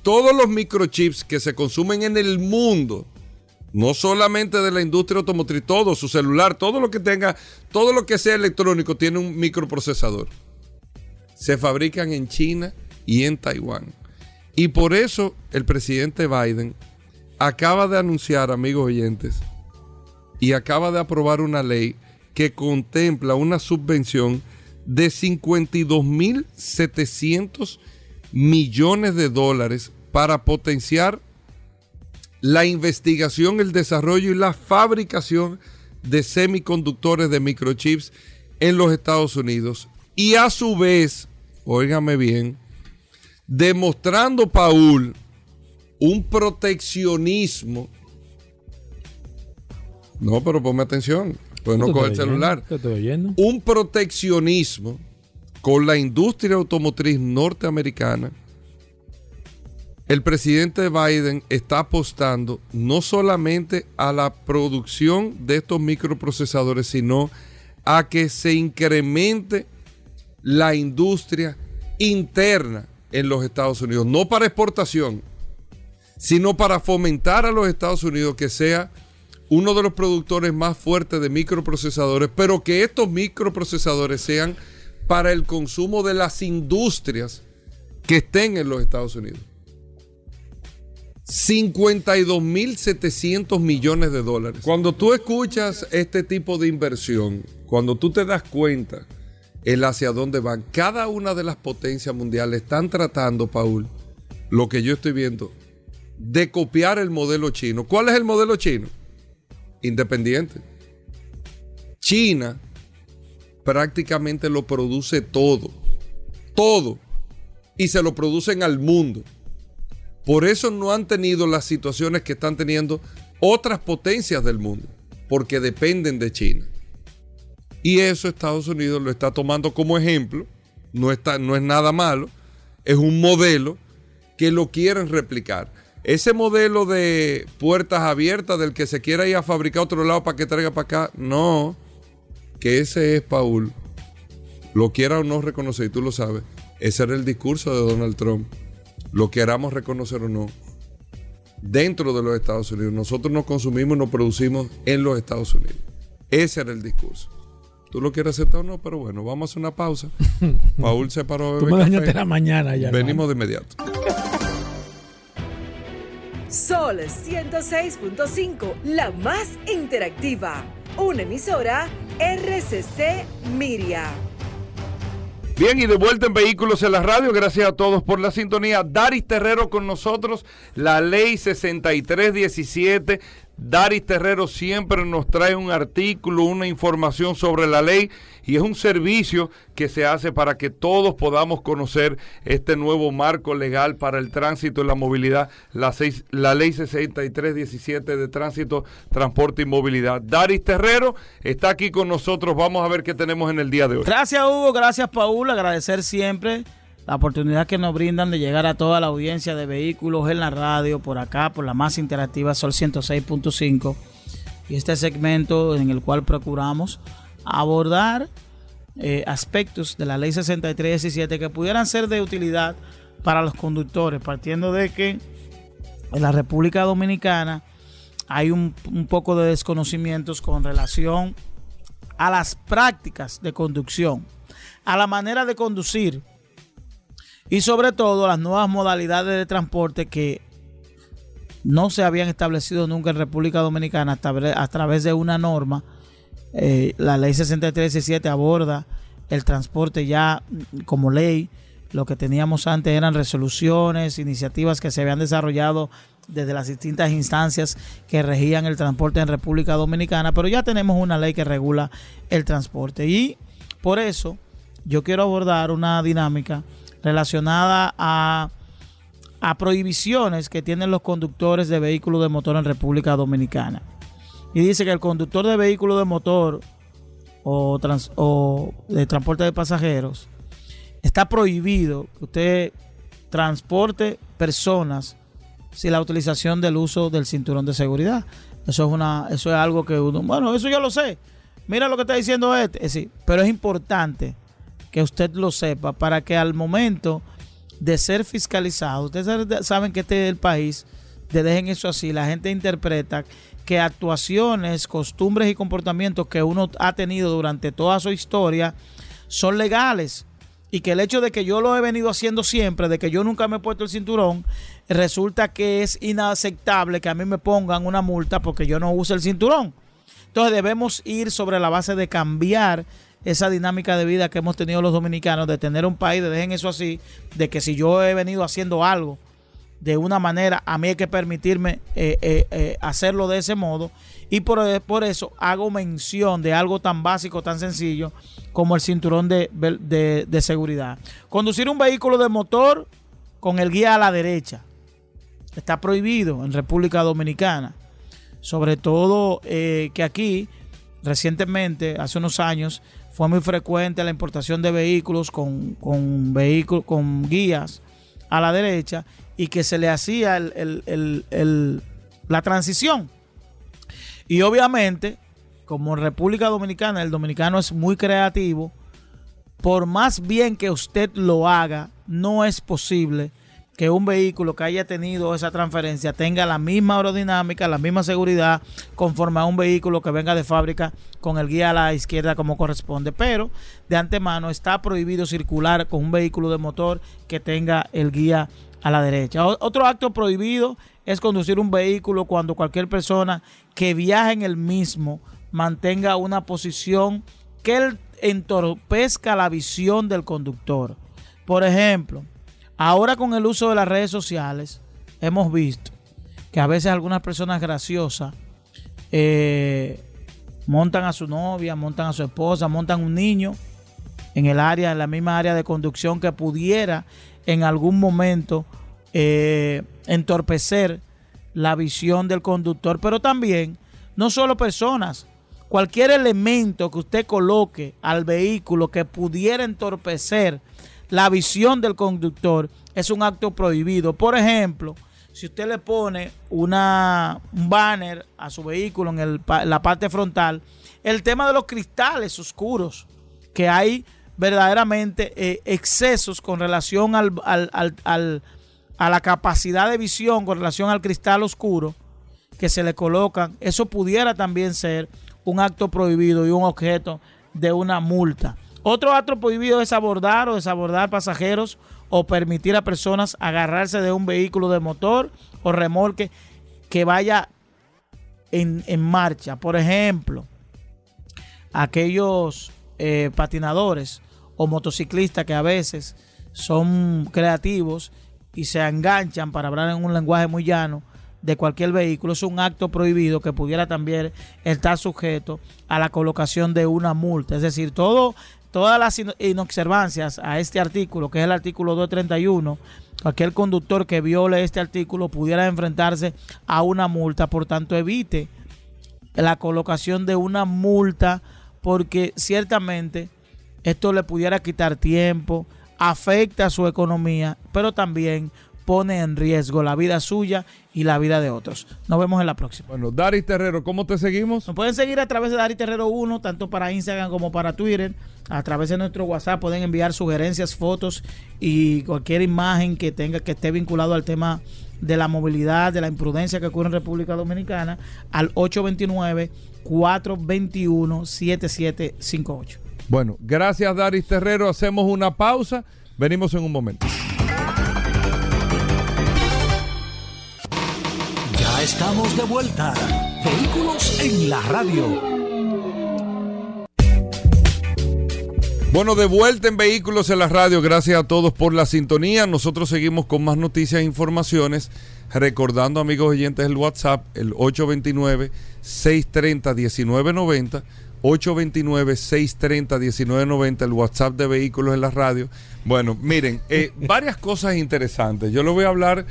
Todos los microchips que se consumen en el mundo, no solamente de la industria automotriz, todo, su celular, todo lo que tenga, todo lo que sea electrónico tiene un microprocesador. Se fabrican en China y en Taiwán. Y por eso el presidente Biden acaba de anunciar, amigos oyentes, y acaba de aprobar una ley que contempla una subvención de 52.700 millones de dólares para potenciar la investigación, el desarrollo y la fabricación de semiconductores de microchips en los Estados Unidos. Y a su vez, óigame bien, demostrando Paul un proteccionismo. No, pero ponme atención. Pues no con el celular. Un proteccionismo con la industria automotriz norteamericana. El presidente Biden está apostando no solamente a la producción de estos microprocesadores, sino a que se incremente la industria interna en los Estados Unidos, no para exportación, sino para fomentar a los Estados Unidos que sea uno de los productores más fuertes de microprocesadores, pero que estos microprocesadores sean para el consumo de las industrias que estén en los Estados Unidos. 52.700 millones de dólares. Cuando tú escuchas este tipo de inversión, cuando tú te das cuenta el hacia dónde van, cada una de las potencias mundiales están tratando, Paul, lo que yo estoy viendo, de copiar el modelo chino. ¿Cuál es el modelo chino? Independiente. China prácticamente lo produce todo. Todo. Y se lo producen al mundo. Por eso no han tenido las situaciones que están teniendo otras potencias del mundo, porque dependen de China. Y eso Estados Unidos lo está tomando como ejemplo, no, está, no es nada malo, es un modelo que lo quieren replicar. Ese modelo de puertas abiertas del que se quiera ir a fabricar a otro lado para que traiga para acá, no, que ese es Paul, lo quiera o no reconocer, y tú lo sabes, ese era el discurso de Donald Trump lo queramos reconocer o no, dentro de los Estados Unidos. Nosotros nos consumimos y nos producimos en los Estados Unidos. Ese era el discurso. Tú lo quieres aceptar o no, pero bueno, vamos a hacer una pausa. Paul se paró Tú me dañaste la mañana ya. Venimos de inmediato. Sol 106.5, la más interactiva. Una emisora RCC Miria. Bien, y de vuelta en Vehículos en la Radio, gracias a todos por la sintonía. Daris Terrero con nosotros, la ley 6317 Daris Terrero siempre nos trae un artículo, una información sobre la ley y es un servicio que se hace para que todos podamos conocer este nuevo marco legal para el tránsito y la movilidad, la, seis, la ley 6317 de tránsito, transporte y movilidad. Daris Terrero está aquí con nosotros, vamos a ver qué tenemos en el día de hoy. Gracias Hugo, gracias Paul, agradecer siempre la oportunidad que nos brindan de llegar a toda la audiencia de vehículos en la radio, por acá, por la más interactiva Sol 106.5. Y este segmento en el cual procuramos abordar eh, aspectos de la ley 6317 que pudieran ser de utilidad para los conductores, partiendo de que en la República Dominicana hay un, un poco de desconocimientos con relación a las prácticas de conducción, a la manera de conducir y sobre todo las nuevas modalidades de transporte que no se habían establecido nunca en República Dominicana a través de una norma. Eh, la ley 6317 aborda el transporte ya como ley. Lo que teníamos antes eran resoluciones, iniciativas que se habían desarrollado desde las distintas instancias que regían el transporte en República Dominicana, pero ya tenemos una ley que regula el transporte. Y por eso yo quiero abordar una dinámica relacionada a, prohibiciones que tienen los conductores de vehículos de motor en República Dominicana. Y dice que el conductor de vehículo de motor o, o de transporte de pasajeros está prohibido que usted transporte personas sin la utilización del uso del cinturón de seguridad. Eso es una, eso es algo que uno, bueno, eso yo lo sé. Mira lo que está diciendo este, sí, pero es importante que usted lo sepa para que al momento de ser fiscalizado, ustedes saben que este es el país, de dejen eso así, la gente interpreta que actuaciones, costumbres y comportamientos que uno ha tenido durante toda su historia son legales y que el hecho de que yo lo he venido haciendo siempre, de que yo nunca me he puesto el cinturón, resulta que es inaceptable que a mí me pongan una multa porque yo no uso el cinturón. Entonces debemos ir sobre la base de cambiar esa dinámica de vida que hemos tenido los dominicanos, de tener un país, de dejen eso así, de que si yo he venido haciendo algo de una manera, a mí hay que permitirme eh, eh, eh, hacerlo de ese modo. Y por, por, eso hago mención de algo tan básico, tan sencillo como el cinturón de, de seguridad. Conducir un vehículo de motor con el guía a la derecha está prohibido en República Dominicana. Sobre todo que aquí, recientemente, hace unos años, fue muy frecuente la importación de vehículos con, con, con guías a la derecha y que se le hacía la transición. Y obviamente, como en República Dominicana, el dominicano es muy creativo, por más bien que usted lo haga, no es posible que un vehículo que haya tenido esa transferencia tenga la misma aerodinámica, la misma seguridad conforme a un vehículo que venga de fábrica con el guía a la izquierda como corresponde. Pero de antemano está prohibido circular con un vehículo de motor que tenga el guía a la derecha. Otro acto prohibido es conducir un vehículo cuando cualquier persona que viaja en el mismo mantenga una posición que entorpezca la visión del conductor. Por ejemplo, ahora con el uso de las redes sociales, hemos visto que a veces algunas personas graciosas eh, montan a su novia, montan a su esposa, montan un niño en el área, en la misma área de conducción que pudiera en algún momento eh, entorpecer la visión del conductor, pero también no solo personas, cualquier elemento que usted coloque al vehículo que pudiera entorpecer la visión del conductor es un acto prohibido. Por ejemplo, si usted le pone una, un banner a su vehículo en, la parte frontal, el tema de los cristales oscuros, que hay verdaderamente eh, excesos con relación al, a la capacidad de visión, con relación al cristal oscuro que se le colocan, eso pudiera también ser un acto prohibido y un objeto de una multa. Otro acto prohibido es abordar o desabordar pasajeros o permitir a personas agarrarse de un vehículo de motor o remolque que vaya en, marcha. Por ejemplo, aquellos eh, patinadores o motociclistas que a veces son creativos y se enganchan para hablar en un lenguaje muy llano de cualquier vehículo es un acto prohibido que pudiera también estar sujeto a la colocación de una multa. Es decir, todo, todas las inobservancias a este artículo, que es el artículo 231, cualquier conductor que viole este artículo pudiera enfrentarse a una multa. Por tanto, evite la colocación de una multa porque ciertamente esto le pudiera quitar tiempo, afecta a su economía, pero también pone en riesgo la vida suya y la vida de otros. Nos vemos en la próxima. Bueno, Dari Terrero, ¿cómo te seguimos? Nos pueden seguir a través de Dari Terrero 1, tanto para Instagram como para Twitter. A través de nuestro WhatsApp pueden enviar sugerencias, fotos y cualquier imagen que tenga que esté vinculado al tema de la movilidad, de la imprudencia que ocurre en República Dominicana al 829 421 7758. Bueno, gracias Daris Terrero. Hacemos una pausa. Venimos en un momento. Estamos de vuelta. Vehículos en la radio. Bueno, de vuelta en Vehículos en la radio. Gracias a todos por la sintonía. Nosotros seguimos con más noticias e informaciones. Recordando, amigos oyentes, el WhatsApp, el 829-630-1990 829-630-1990, el WhatsApp de vehículos en la radio. Bueno, miren, eh, varias cosas interesantes. Yo le voy a hablar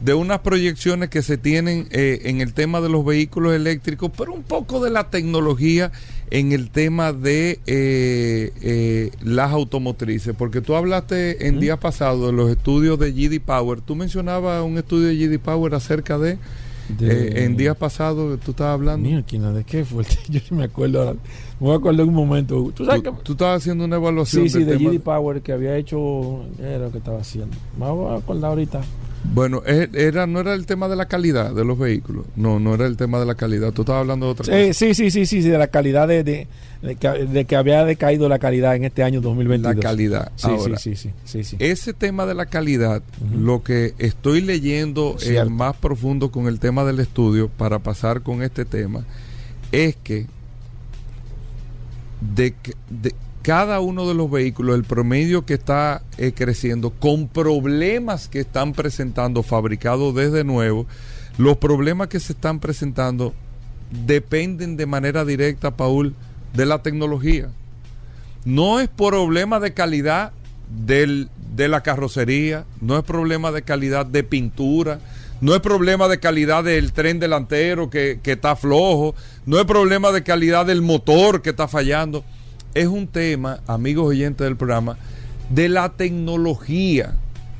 de unas proyecciones que se tienen eh, en el tema de los vehículos eléctricos, pero un poco de la tecnología en el tema de eh, las automotrices, porque tú hablaste en día pasado de los estudios de GD Power, tú mencionabas un estudio de GD Power acerca de eh, en días pasados tú estabas hablando. ¿de qué fue? Yo no me acuerdo ahora. Me voy a acordar un momento. ¿Tú, sabes que... tú estabas haciendo una evaluación. Sí, sí, de GD Power que había hecho. Era lo que estaba haciendo. Me voy a acordar ahorita. Bueno, era, no era el tema de la calidad de los vehículos. No, no era el tema de la calidad. Tú estabas hablando de otra cosa. Sí, sí, sí, sí, de la calidad de, de, que, había decaído la calidad en este año 2022. La calidad. Sí, sí, sí, sí, sí, Ese tema de la calidad, lo que estoy leyendo más profundo con el tema del estudio, para pasar con este tema, es que de, de cada uno de los vehículos, el promedio que está eh, creciendo, con problemas que están presentando fabricados desde nuevo, los problemas que se están presentando dependen de manera directa, Paul, de la tecnología. No es problema de calidad del, de la carrocería, no es problema de calidad de pintura, no es problema de calidad del tren delantero que, que está flojo, no es problema de calidad del motor que está fallando es un tema, amigos oyentes del programa, de la tecnología.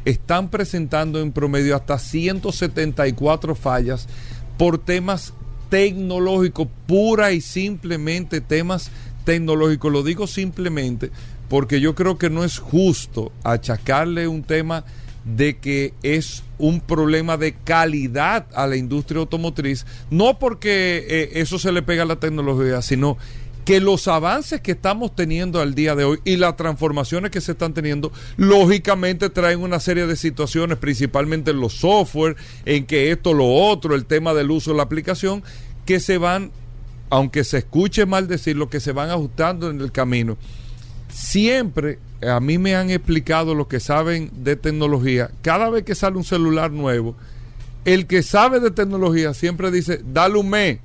Están presentando en promedio hasta 174 fallas por temas tecnológicos, pura y simplemente temas tecnológicos. Lo digo simplemente porque yo creo que no es justo achacarle un tema de que es un problema de calidad a la industria automotriz, no porque eh, eso se le pega a la tecnología, sino que los avances que estamos teniendo al día de hoy y las transformaciones que se están teniendo, lógicamente traen una serie de situaciones, principalmente en los software, en que esto, lo otro, el tema del uso de la aplicación, que se van, aunque se escuche mal decirlo, que se van ajustando en el camino. Siempre a mí me han explicado los que saben de tecnología, cada vez que sale un celular nuevo, el que sabe de tecnología siempre dice, dale un mes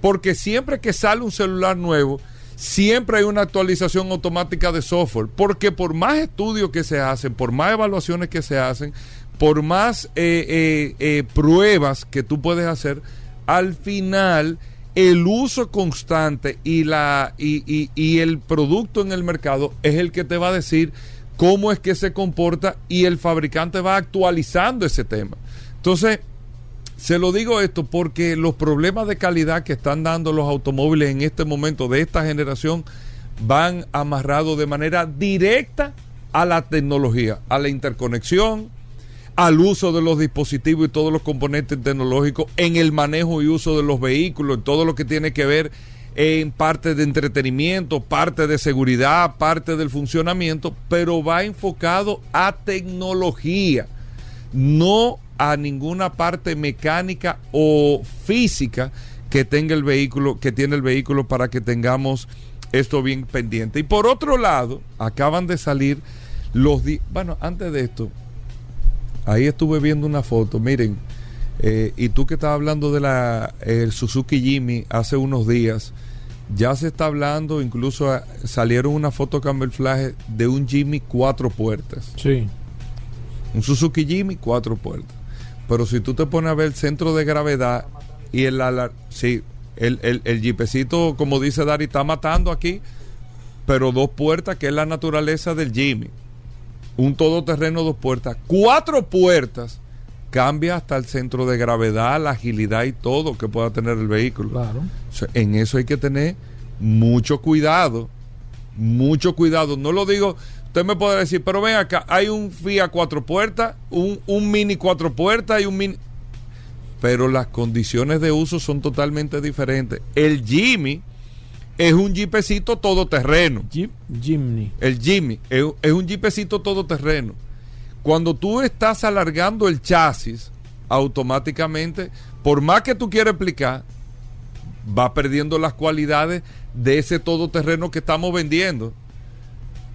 porque siempre que sale un celular nuevo, siempre hay una actualización automática de software. Porque por más estudios que se hacen, por más evaluaciones que se hacen, por más eh, eh, eh, pruebas que tú puedes hacer, al final el uso constante y, la, y, y el producto en el mercado es el que te va a decir cómo es que se comporta y el fabricante va actualizando ese tema. Entonces, se lo digo esto porque los problemas de calidad que están dando los automóviles en este momento de esta generación van amarrados de manera directa a la tecnología, a la interconexión, al uso de los dispositivos y todos los componentes tecnológicos, en el manejo y uso de los vehículos, en todo lo que tiene que ver en parte de entretenimiento, parte de seguridad, parte del funcionamiento, pero va enfocado a tecnología, no a ninguna parte mecánica o física que tenga el vehículo, que tiene el vehículo para que tengamos esto bien pendiente. Y por otro lado, acaban de salir los bueno, antes de esto, ahí estuve viendo una foto, miren, eh, y tú que estabas hablando de la el Suzuki Jimmy hace unos días, ya se está hablando, incluso ah, salieron una foto camuflaje de un Jimmy cuatro puertas. Sí. Un Suzuki Jimmy cuatro puertas. Pero si tú te pones a ver el centro de gravedad y el ala, sí, el, el, el jeepecito, como dice Dari, está matando aquí, pero dos puertas, que es la naturaleza del Jimmy. Un todoterreno, dos puertas. Cuatro puertas cambia hasta el centro de gravedad, la agilidad y todo que pueda tener el vehículo. Claro. en eso hay que tener mucho cuidado. Mucho cuidado. No lo digo Usted me puede decir, pero ven acá, hay un Fiat cuatro puertas, un, un Mini cuatro puertas y un Mini... Pero las condiciones de uso son totalmente diferentes. El Jimmy es un jeepecito todoterreno. Jeep, Jimny. El Jimmy es, es un jeepecito todoterreno. Cuando tú estás alargando el chasis, automáticamente, por más que tú quieras explicar, va perdiendo las cualidades de ese todoterreno que estamos vendiendo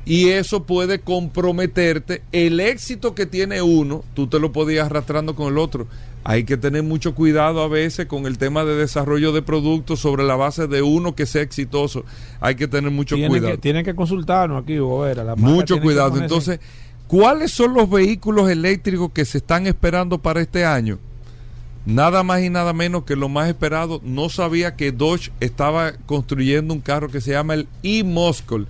y eso puede comprometerte el éxito que tiene uno, tú te lo podías arrastrando con el otro. Hay que tener mucho cuidado a veces con el tema de desarrollo de productos sobre la base de uno que sea exitoso. Hay que tener mucho cuidado. tienen que consultarnos aquí, Bobera. mucho cuidado. Entonces, ¿cuáles son los vehículos eléctricos que se están esperando para este año? Nada más y nada menos que lo más esperado. No sabía que Dodge estaba construyendo un carro que se llama el e-Muscle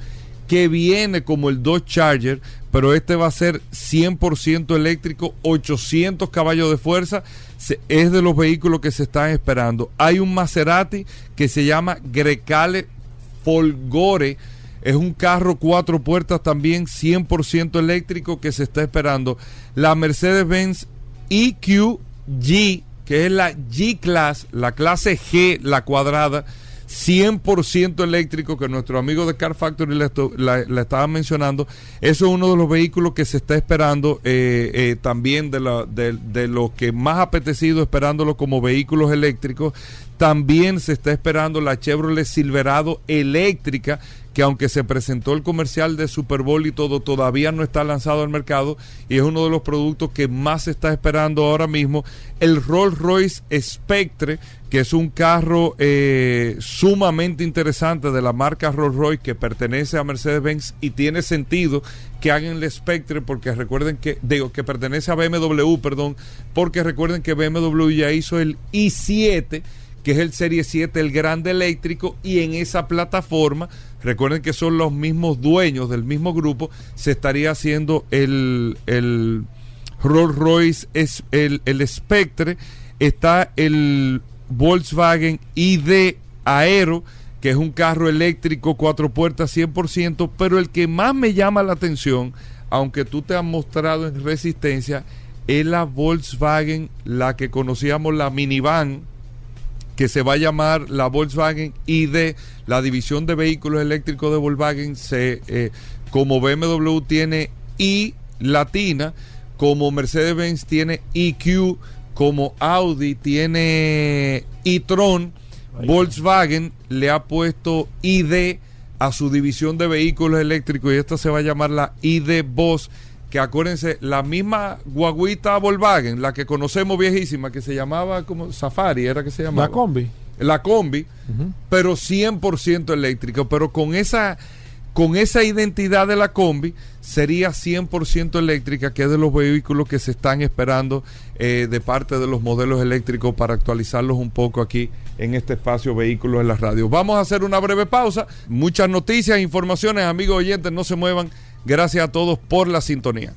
que viene como el Dodge Charger, pero este va a ser 100% eléctrico, 800 caballos de fuerza, es de los vehículos que se están esperando. Hay un Maserati que se llama Grecale Folgore, es un carro cuatro puertas también 100% eléctrico que se está esperando. La Mercedes-Benz EQG, que es la G-Class, la clase G, la cuadrada, 100% eléctrico que nuestro amigo de Car Factory le, estaba mencionando. Eso es uno de los vehículos que se está esperando eh, eh, también de, la, de, de los que más apetecido esperándolo como vehículos eléctricos. También se está esperando la Chevrolet Silverado eléctrica que aunque se presentó el comercial de Super Bowl y todo, todavía no está lanzado al mercado y es uno de los productos que más se está esperando ahora mismo. El Rolls Royce Spectre, que es un carro eh, sumamente interesante de la marca Rolls Royce que pertenece a Mercedes-Benz y tiene sentido que hagan el Spectre porque recuerden que, digo, que pertenece a BMW, perdón, porque recuerden que BMW ya hizo el i7 que es el Serie 7, el grande eléctrico, y en esa plataforma, recuerden que son los mismos dueños del mismo grupo, se estaría haciendo el, el Rolls Royce, es el, el Spectre, está el Volkswagen ID Aero, que es un carro eléctrico, cuatro puertas 100%, pero el que más me llama la atención, aunque tú te has mostrado en resistencia, es la Volkswagen, la que conocíamos la minivan, que se va a llamar la Volkswagen ID, la división de vehículos eléctricos de Volkswagen, se, eh, como BMW tiene I latina, como Mercedes-Benz tiene EQ, como Audi tiene e-tron, Volkswagen le ha puesto ID a su división de vehículos eléctricos y esta se va a llamar la ID Boss que acuérdense, la misma guaguita Volkswagen, la que conocemos viejísima, que se llamaba como Safari, era que se llamaba. La combi. La combi, pero 100% eléctrico, pero con esa, con esa identidad de la combi sería 100% eléctrica, que es de los vehículos que se están esperando eh, de parte de los modelos eléctricos para actualizarlos un poco aquí en este espacio Vehículos en la Radio. Vamos a hacer una breve pausa, muchas noticias, informaciones, amigos oyentes, no se muevan Gracias a todos por la sintonía.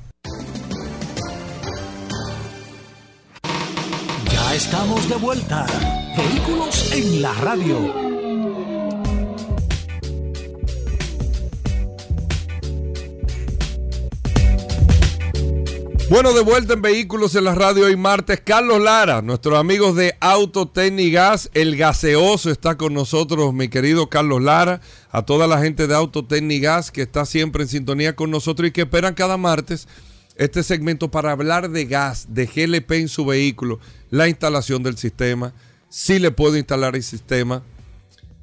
Ya estamos de vuelta. Vehículos en la radio. Bueno, de vuelta en Vehículos en la Radio hoy martes. Carlos Lara, nuestros amigos de Autotecnigas, el gaseoso está con nosotros, mi querido Carlos Lara, a toda la gente de Autotecnigas que está siempre en sintonía con nosotros y que esperan cada martes este segmento para hablar de gas, de GLP en su vehículo, la instalación del sistema, si le puedo instalar el sistema,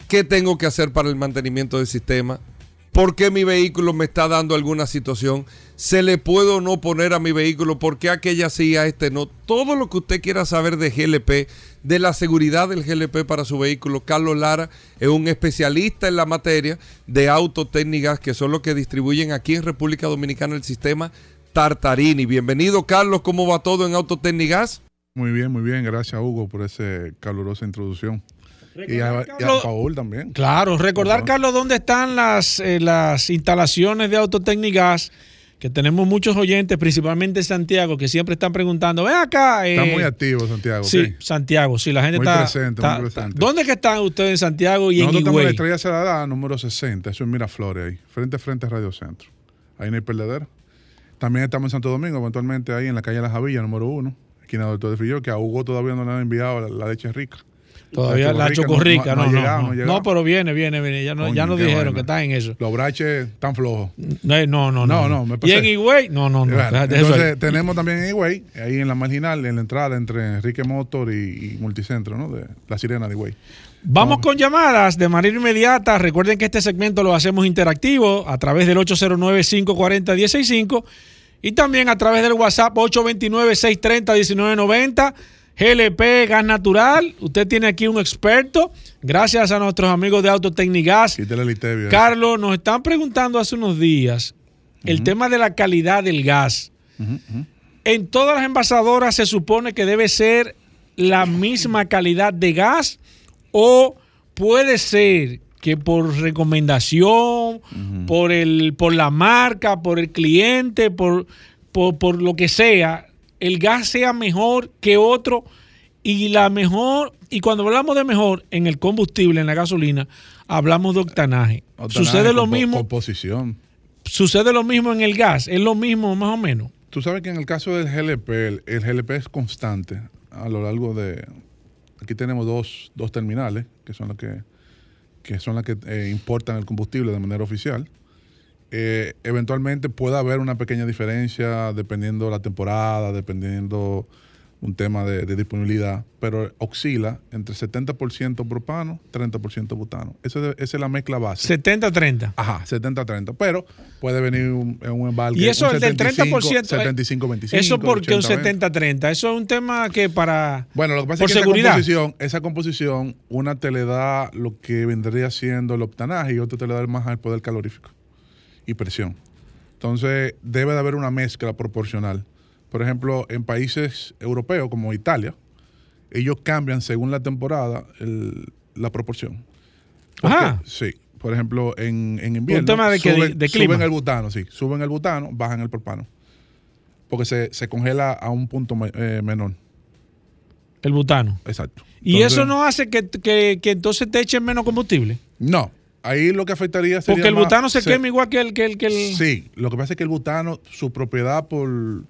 qué tengo que hacer para el mantenimiento del sistema, por qué mi vehículo me está dando alguna situación, se le puedo no poner a mi vehículo, por qué aquella sí, a este no. Todo lo que usted quiera saber de GLP, de la seguridad del GLP para su vehículo, Carlos Lara es un especialista en la materia de autotécnicas que son los que distribuyen aquí en República Dominicana el sistema Tartarini. Bienvenido, Carlos, ¿cómo va todo en Autotécnicas? Muy bien, muy bien. Gracias, Hugo, por esa calurosa introducción. Y a, Paul también. Claro, recordar, Carlos, dónde están las, eh, las instalaciones de Autotécnicas que tenemos muchos oyentes, principalmente en Santiago, que siempre están preguntando, ven acá. está muy activo Santiago. Sí, Santiago, sí, la gente muy está, presente, muy presente. ¿Dónde que están ustedes en Santiago y Nosotros en Higüey? estamos en la Estrella Cerrada, número 60, eso es Miraflores ahí, frente a frente a Radio Centro. Ahí no hay perdedero. También estamos en Santo Domingo, eventualmente ahí en la calle La Javilla, número 1, esquina de Doctor de Filló, que a Hugo todavía no le han enviado la leche rica. Todavía la chocorrica, no, no, no, no, no, pero viene, viene, viene. Ya, no, ya nos dijeron que está en eso. Los braches están flojos. No, no, no. no, no me y en Higüey, no, no, no. entonces, tenemos también en Higüey, ahí en la marginal, en la entrada entre Enrique Motor y, Multicentro, ¿no? De la Sirena de Higüey. Vamos con llamadas de manera inmediata. Recuerden que este segmento lo hacemos interactivo a través del 809-540-165 y también a través del WhatsApp 829-630-1990. GLP, gas natural. Usted tiene aquí un experto. Gracias a nuestros amigos de Autotecnigas. Carlos, nos están preguntando hace unos días el tema de la calidad del gas. En todas las envasadoras se supone que debe ser la misma calidad de gas o puede ser que por recomendación, por, el, por la marca, por el cliente, por, por lo que sea, el gas sea mejor que otro y la mejor, y cuando hablamos de mejor en el combustible, en la gasolina, hablamos de octanaje. sucede lo mismo. Composición. Sucede lo mismo en el gas, es lo mismo más o menos. Tú sabes que en el caso del GLP, el, GLP es constante a lo largo de. Aquí tenemos dos, dos terminales que son las que, que son las que eh, importan el combustible de manera oficial. Eh, eventualmente puede haber una pequeña diferencia dependiendo la temporada, dependiendo un tema de, disponibilidad, pero oscila entre 70% propano, 30% butano. Esa es, esa es la mezcla base. 70-30. Ajá, 70-30. Pero puede venir un, un embalque. Y eso es del 30%. 75-25. Eso porque un 70-30. Eso es un tema que para. Bueno, lo que pasa es que esa composición, esa composición, una te le da lo que vendría siendo el octanaje y otra te le da más el poder calorífico y presión. Entonces, debe de haber una mezcla proporcional. Por ejemplo, en países europeos como Italia, ellos cambian según la temporada la proporción. Ajá. Sí. Por ejemplo, en, en invierno tema de, suben, de suben, el butano, sí. Suben el butano, bajan el propano. Porque se, se congela a un punto eh, menor. El butano. Exacto. ¿Y eso no hace que, que, que entonces te echen menos combustible? No, ahí lo que afectaría sería. Porque el butano se, quema igual que el, que el, que el. Sí, lo que pasa es que el butano, su propiedad por,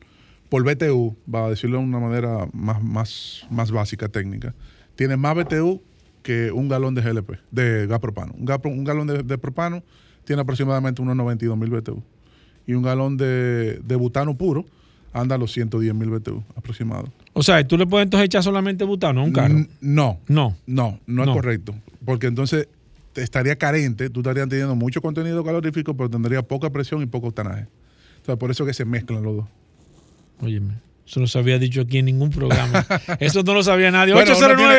por BTU, va a decirlo de una manera más, más, más básica, técnica, tiene más BTU que un galón de GLP, de gas propano. Un, un galón de, propano tiene aproximadamente unos 92 mil BTU. Y un galón de, butano puro anda a los 110 mil BTU aproximado. O sea, ¿tú le puedes entonces echar solamente butano a un carro? no. No. No, no, es correcto. Porque entonces estaría carente, tú estarías teniendo mucho contenido calorífico, pero tendría poca presión y poco octanaje. Sea, por eso que se mezclan los dos. Óyeme. Eso no se había dicho aquí en ningún programa. Eso no lo sabía nadie. Bueno,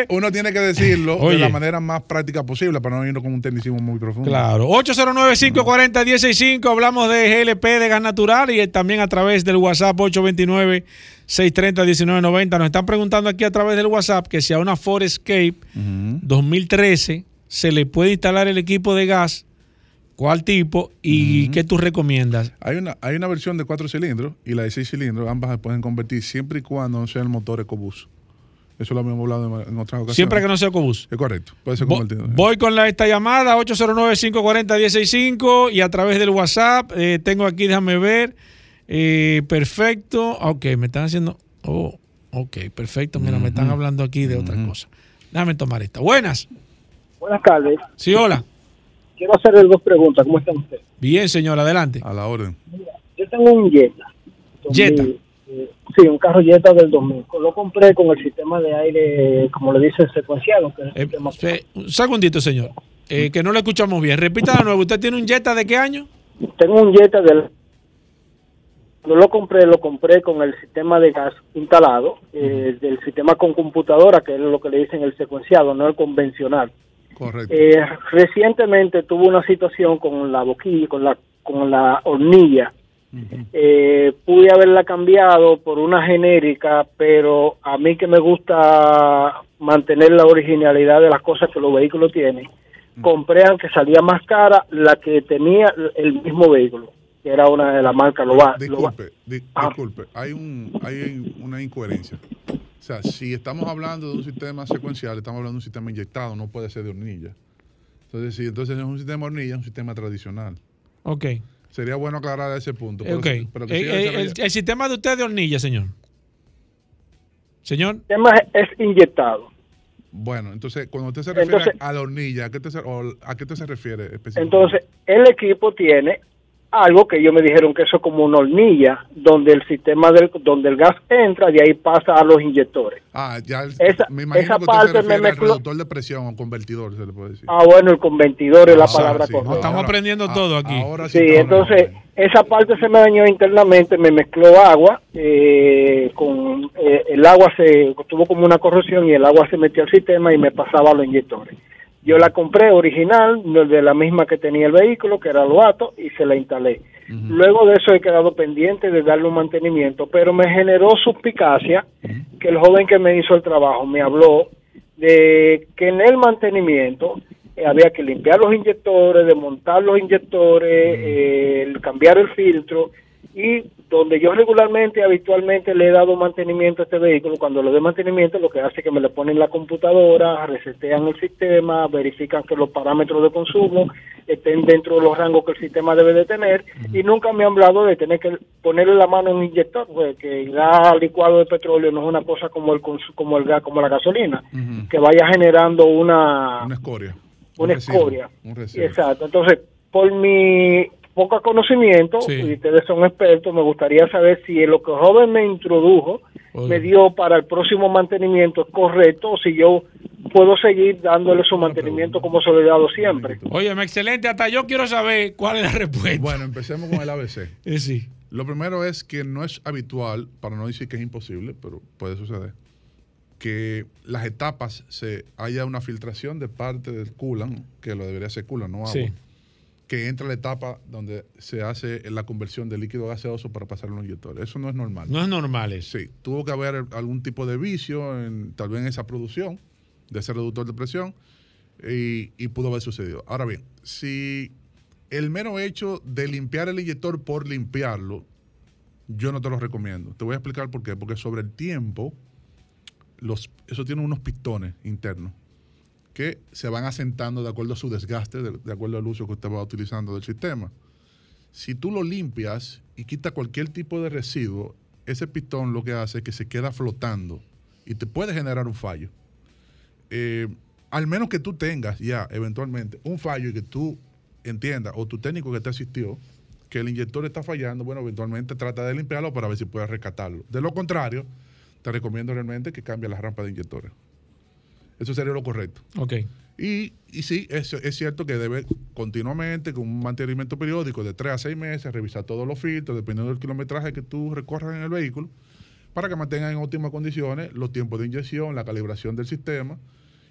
Uno, tiene, que decirlo de la manera más práctica posible para no irnos con un tecnicismo muy profundo. Claro. 809-540-165. Hablamos de GLP de gas natural y también a través del WhatsApp 829-630-1990. Nos están preguntando aquí a través del WhatsApp que si a una Ford Escape 2013 se le puede instalar el equipo de gas ¿Cuál tipo y qué tú recomiendas? Hay una, hay una versión de cuatro cilindros y la de seis cilindros, ambas se pueden convertir siempre y cuando no sea el motor EcoBoost. Eso lo habíamos hablado en, otras ocasiones. Siempre que no sea EcoBoost. Es correcto, puede ser convertido. Voy con la, esta llamada, 809-540-165 y a través del WhatsApp, eh, tengo aquí, déjame ver, eh, perfecto, ok, me están haciendo, oh, ok, perfecto, mira, me están hablando aquí de otra cosa. Déjame tomar esta. Buenas. Buenas tardes. Sí, hola quiero hacerle dos preguntas. ¿Cómo están ustedes? Bien, señor, adelante. A la orden. yo tengo un Jetta. Jetta. Eh, sí, un carro Jetta del 2000. Lo compré con el sistema de aire, como le dice, secuenciado. Eh, un segundito, señor. Eh, que no le escuchamos bien. Repita de nuevo. ¿Usted tiene un Jetta de qué año? Tengo un Jetta del... Cuando lo compré, lo compré con el sistema de gas instalado, del sistema con computadora, que es lo que le dicen el secuenciado, no el convencional. Eh, recientemente tuvo una situación con la boquilla, con la, con la hornilla. Eh, pude haberla cambiado por una genérica, pero a mí que me gusta mantener la originalidad de las cosas que los vehículos tienen, compré aunque salía más cara la que tenía el mismo vehículo, que era una de la marca Loba. Disculpe, disculpe, hay, un, hay una incoherencia. O sea, si estamos hablando de un sistema secuencial, estamos hablando de un sistema inyectado, no puede ser de hornilla. Entonces, si entonces es un sistema hornilla, es un sistema tradicional. Ok. Sería bueno aclarar ese punto. ok. Eh, eh, el, sistema de usted de hornilla, señor. Señor. El sistema es inyectado. Bueno, entonces, cuando usted se refiere a la hornilla, ¿a qué, te, ¿a qué se refiere específicamente? Entonces, el equipo tiene algo que ellos me dijeron que eso es como una hornilla donde el sistema del donde el gas entra y ahí pasa a los inyectores. Ah, ya esa, me imagino que parte se me mezcló. reductor de presión o convertidor se le puede decir. Ah, bueno, el convertidor es la ah, palabra correcta. estamos aprendiendo todo aquí. sí, entonces esa parte se me dañó internamente, me mezcló agua eh, con eh, el agua se tuvo como una corrosión y el agua se metió al sistema y me pasaba a los inyectores. Yo la compré original, de la misma que tenía el vehículo, que era Loato, y se la instalé. Luego de eso he quedado pendiente de darle un mantenimiento, pero me generó suspicacia que el joven que me hizo el trabajo me habló de que en el mantenimiento eh, había que limpiar los inyectores, desmontar los inyectores, eh, cambiar el filtro y donde yo regularmente, habitualmente le he dado mantenimiento a este vehículo, cuando lo de mantenimiento lo que hace es que me le ponen la computadora, resetean el sistema, verifican que los parámetros de consumo estén dentro de los rangos que el sistema debe de tener y nunca me han hablado de tener que ponerle la mano en un inyector, pues, que el gas licuado de petróleo no es una cosa como el como el gas, como la gasolina, que vaya generando una... Una escoria. Una escoria. Exacto. Entonces, por mi poco conocimiento, y ustedes son expertos, me gustaría saber si lo que el joven me introdujo me dio para el próximo mantenimiento es correcto o si yo puedo seguir dándole su mantenimiento como se lo he dado siempre. Oye, excelente, hasta yo quiero saber cuál es la respuesta. Bueno, empecemos con el ABC. Eh, sí. Lo primero es que no es habitual, para no decir que es imposible, pero puede suceder, que las etapas se haya una filtración de parte del coolant, que lo debería ser coolant, no agua. Sí que entra la etapa donde se hace la conversión de líquido gaseoso para pasar a los inyectores. Eso no es normal. No es normal eso. Sí, tuvo que haber algún tipo de vicio en, tal vez en esa producción de ese reductor de presión y, y pudo haber sucedido. Ahora bien, si el mero hecho de limpiar el inyector por limpiarlo, yo no te lo recomiendo. Te voy a explicar por qué. Porque sobre el tiempo, los, eso tiene unos pistones internos que se van asentando de acuerdo a su desgaste, de, acuerdo al uso que usted va utilizando del sistema. Si tú lo limpias y quitas cualquier tipo de residuo, ese pistón lo que hace es que se queda flotando y te puede generar un fallo. Eh, al menos que tú tengas ya eventualmente un fallo y que tú entiendas, o tu técnico que te asistió, que el inyector está fallando, bueno, eventualmente trata de limpiarlo para ver si puedes rescatarlo. De lo contrario, te recomiendo realmente que cambie la rampa de inyectores. Eso sería lo correcto. Ok. Y, y sí, es, es cierto que debe continuamente, con un mantenimiento periódico de 3 a 6 meses, revisar todos los filtros, dependiendo del kilometraje que tú recorras en el vehículo, para que mantengan en óptimas condiciones los tiempos de inyección, la calibración del sistema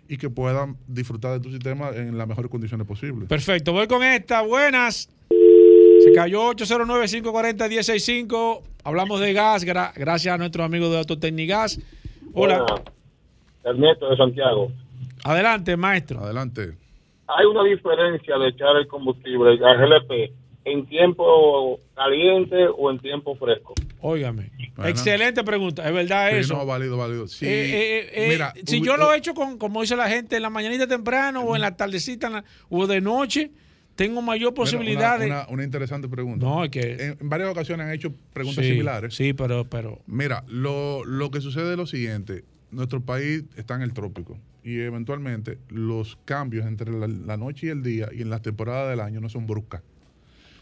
y que puedan disfrutar de tu sistema en las mejores condiciones posibles. Perfecto, voy con esta. Buenas. Se cayó 809-540-165. Hablamos de gas, gracias a nuestro amigo de Autotecnigas. Hola. Ernesto de Santiago. Adelante, maestro. Adelante. Hay una diferencia de echar el combustible al GLP en tiempo caliente o en tiempo fresco. Óigame. Excelente pregunta. Es verdad sí, eso. No, válido, válido. Sí. Eh, eh, Mira, si yo lo he hecho con, como dice la gente, en la mañanita temprano o en la tardecita o de noche, tengo mayor posibilidad una, de... Una, una, interesante pregunta. No, es que... En, varias ocasiones han hecho preguntas similares. Sí, pero... pero... Mira, lo, lo que sucede es lo siguiente. Nuestro país está en el trópico y eventualmente los cambios entre la, la noche y el día y en las temporadas del año no son bruscas.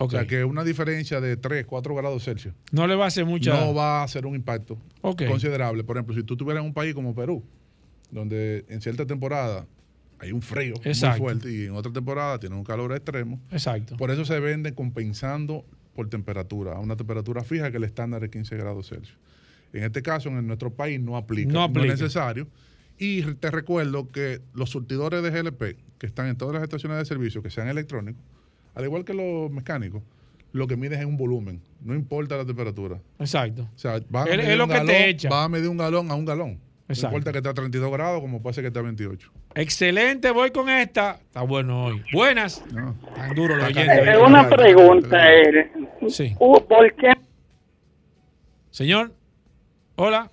O sea que una diferencia de 3, 4 grados Celsius. No le va a hacer mucha. No va a hacer un impacto considerable. Por ejemplo, si tú tuvieras un país como Perú, donde en cierta temporada hay un frío muy fuerte y en otra temporada tiene un calor extremo. Exacto. Por eso se vende compensando por temperatura, a una temperatura fija que el estándar es 15 grados Celsius. En este caso, en nuestro país no aplica, no, aplica. no es necesario. Y te recuerdo que los surtidores de GLP, que están en todas las estaciones de servicio, que sean electrónicos, al igual que los mecánicos, lo que miden es un volumen, no importa la temperatura. Exacto. O sea, va a, medir es lo un que galón, te echa. va a medir un galón a un galón. Exacto. No importa que esté a 32 grados como puede ser que esté a 28. Excelente, voy con esta. Está bueno hoy. Buenas. No. Tan duro lo oyente. una pregunta, Eric. Sí. ¿Por qué? Señor. Hola.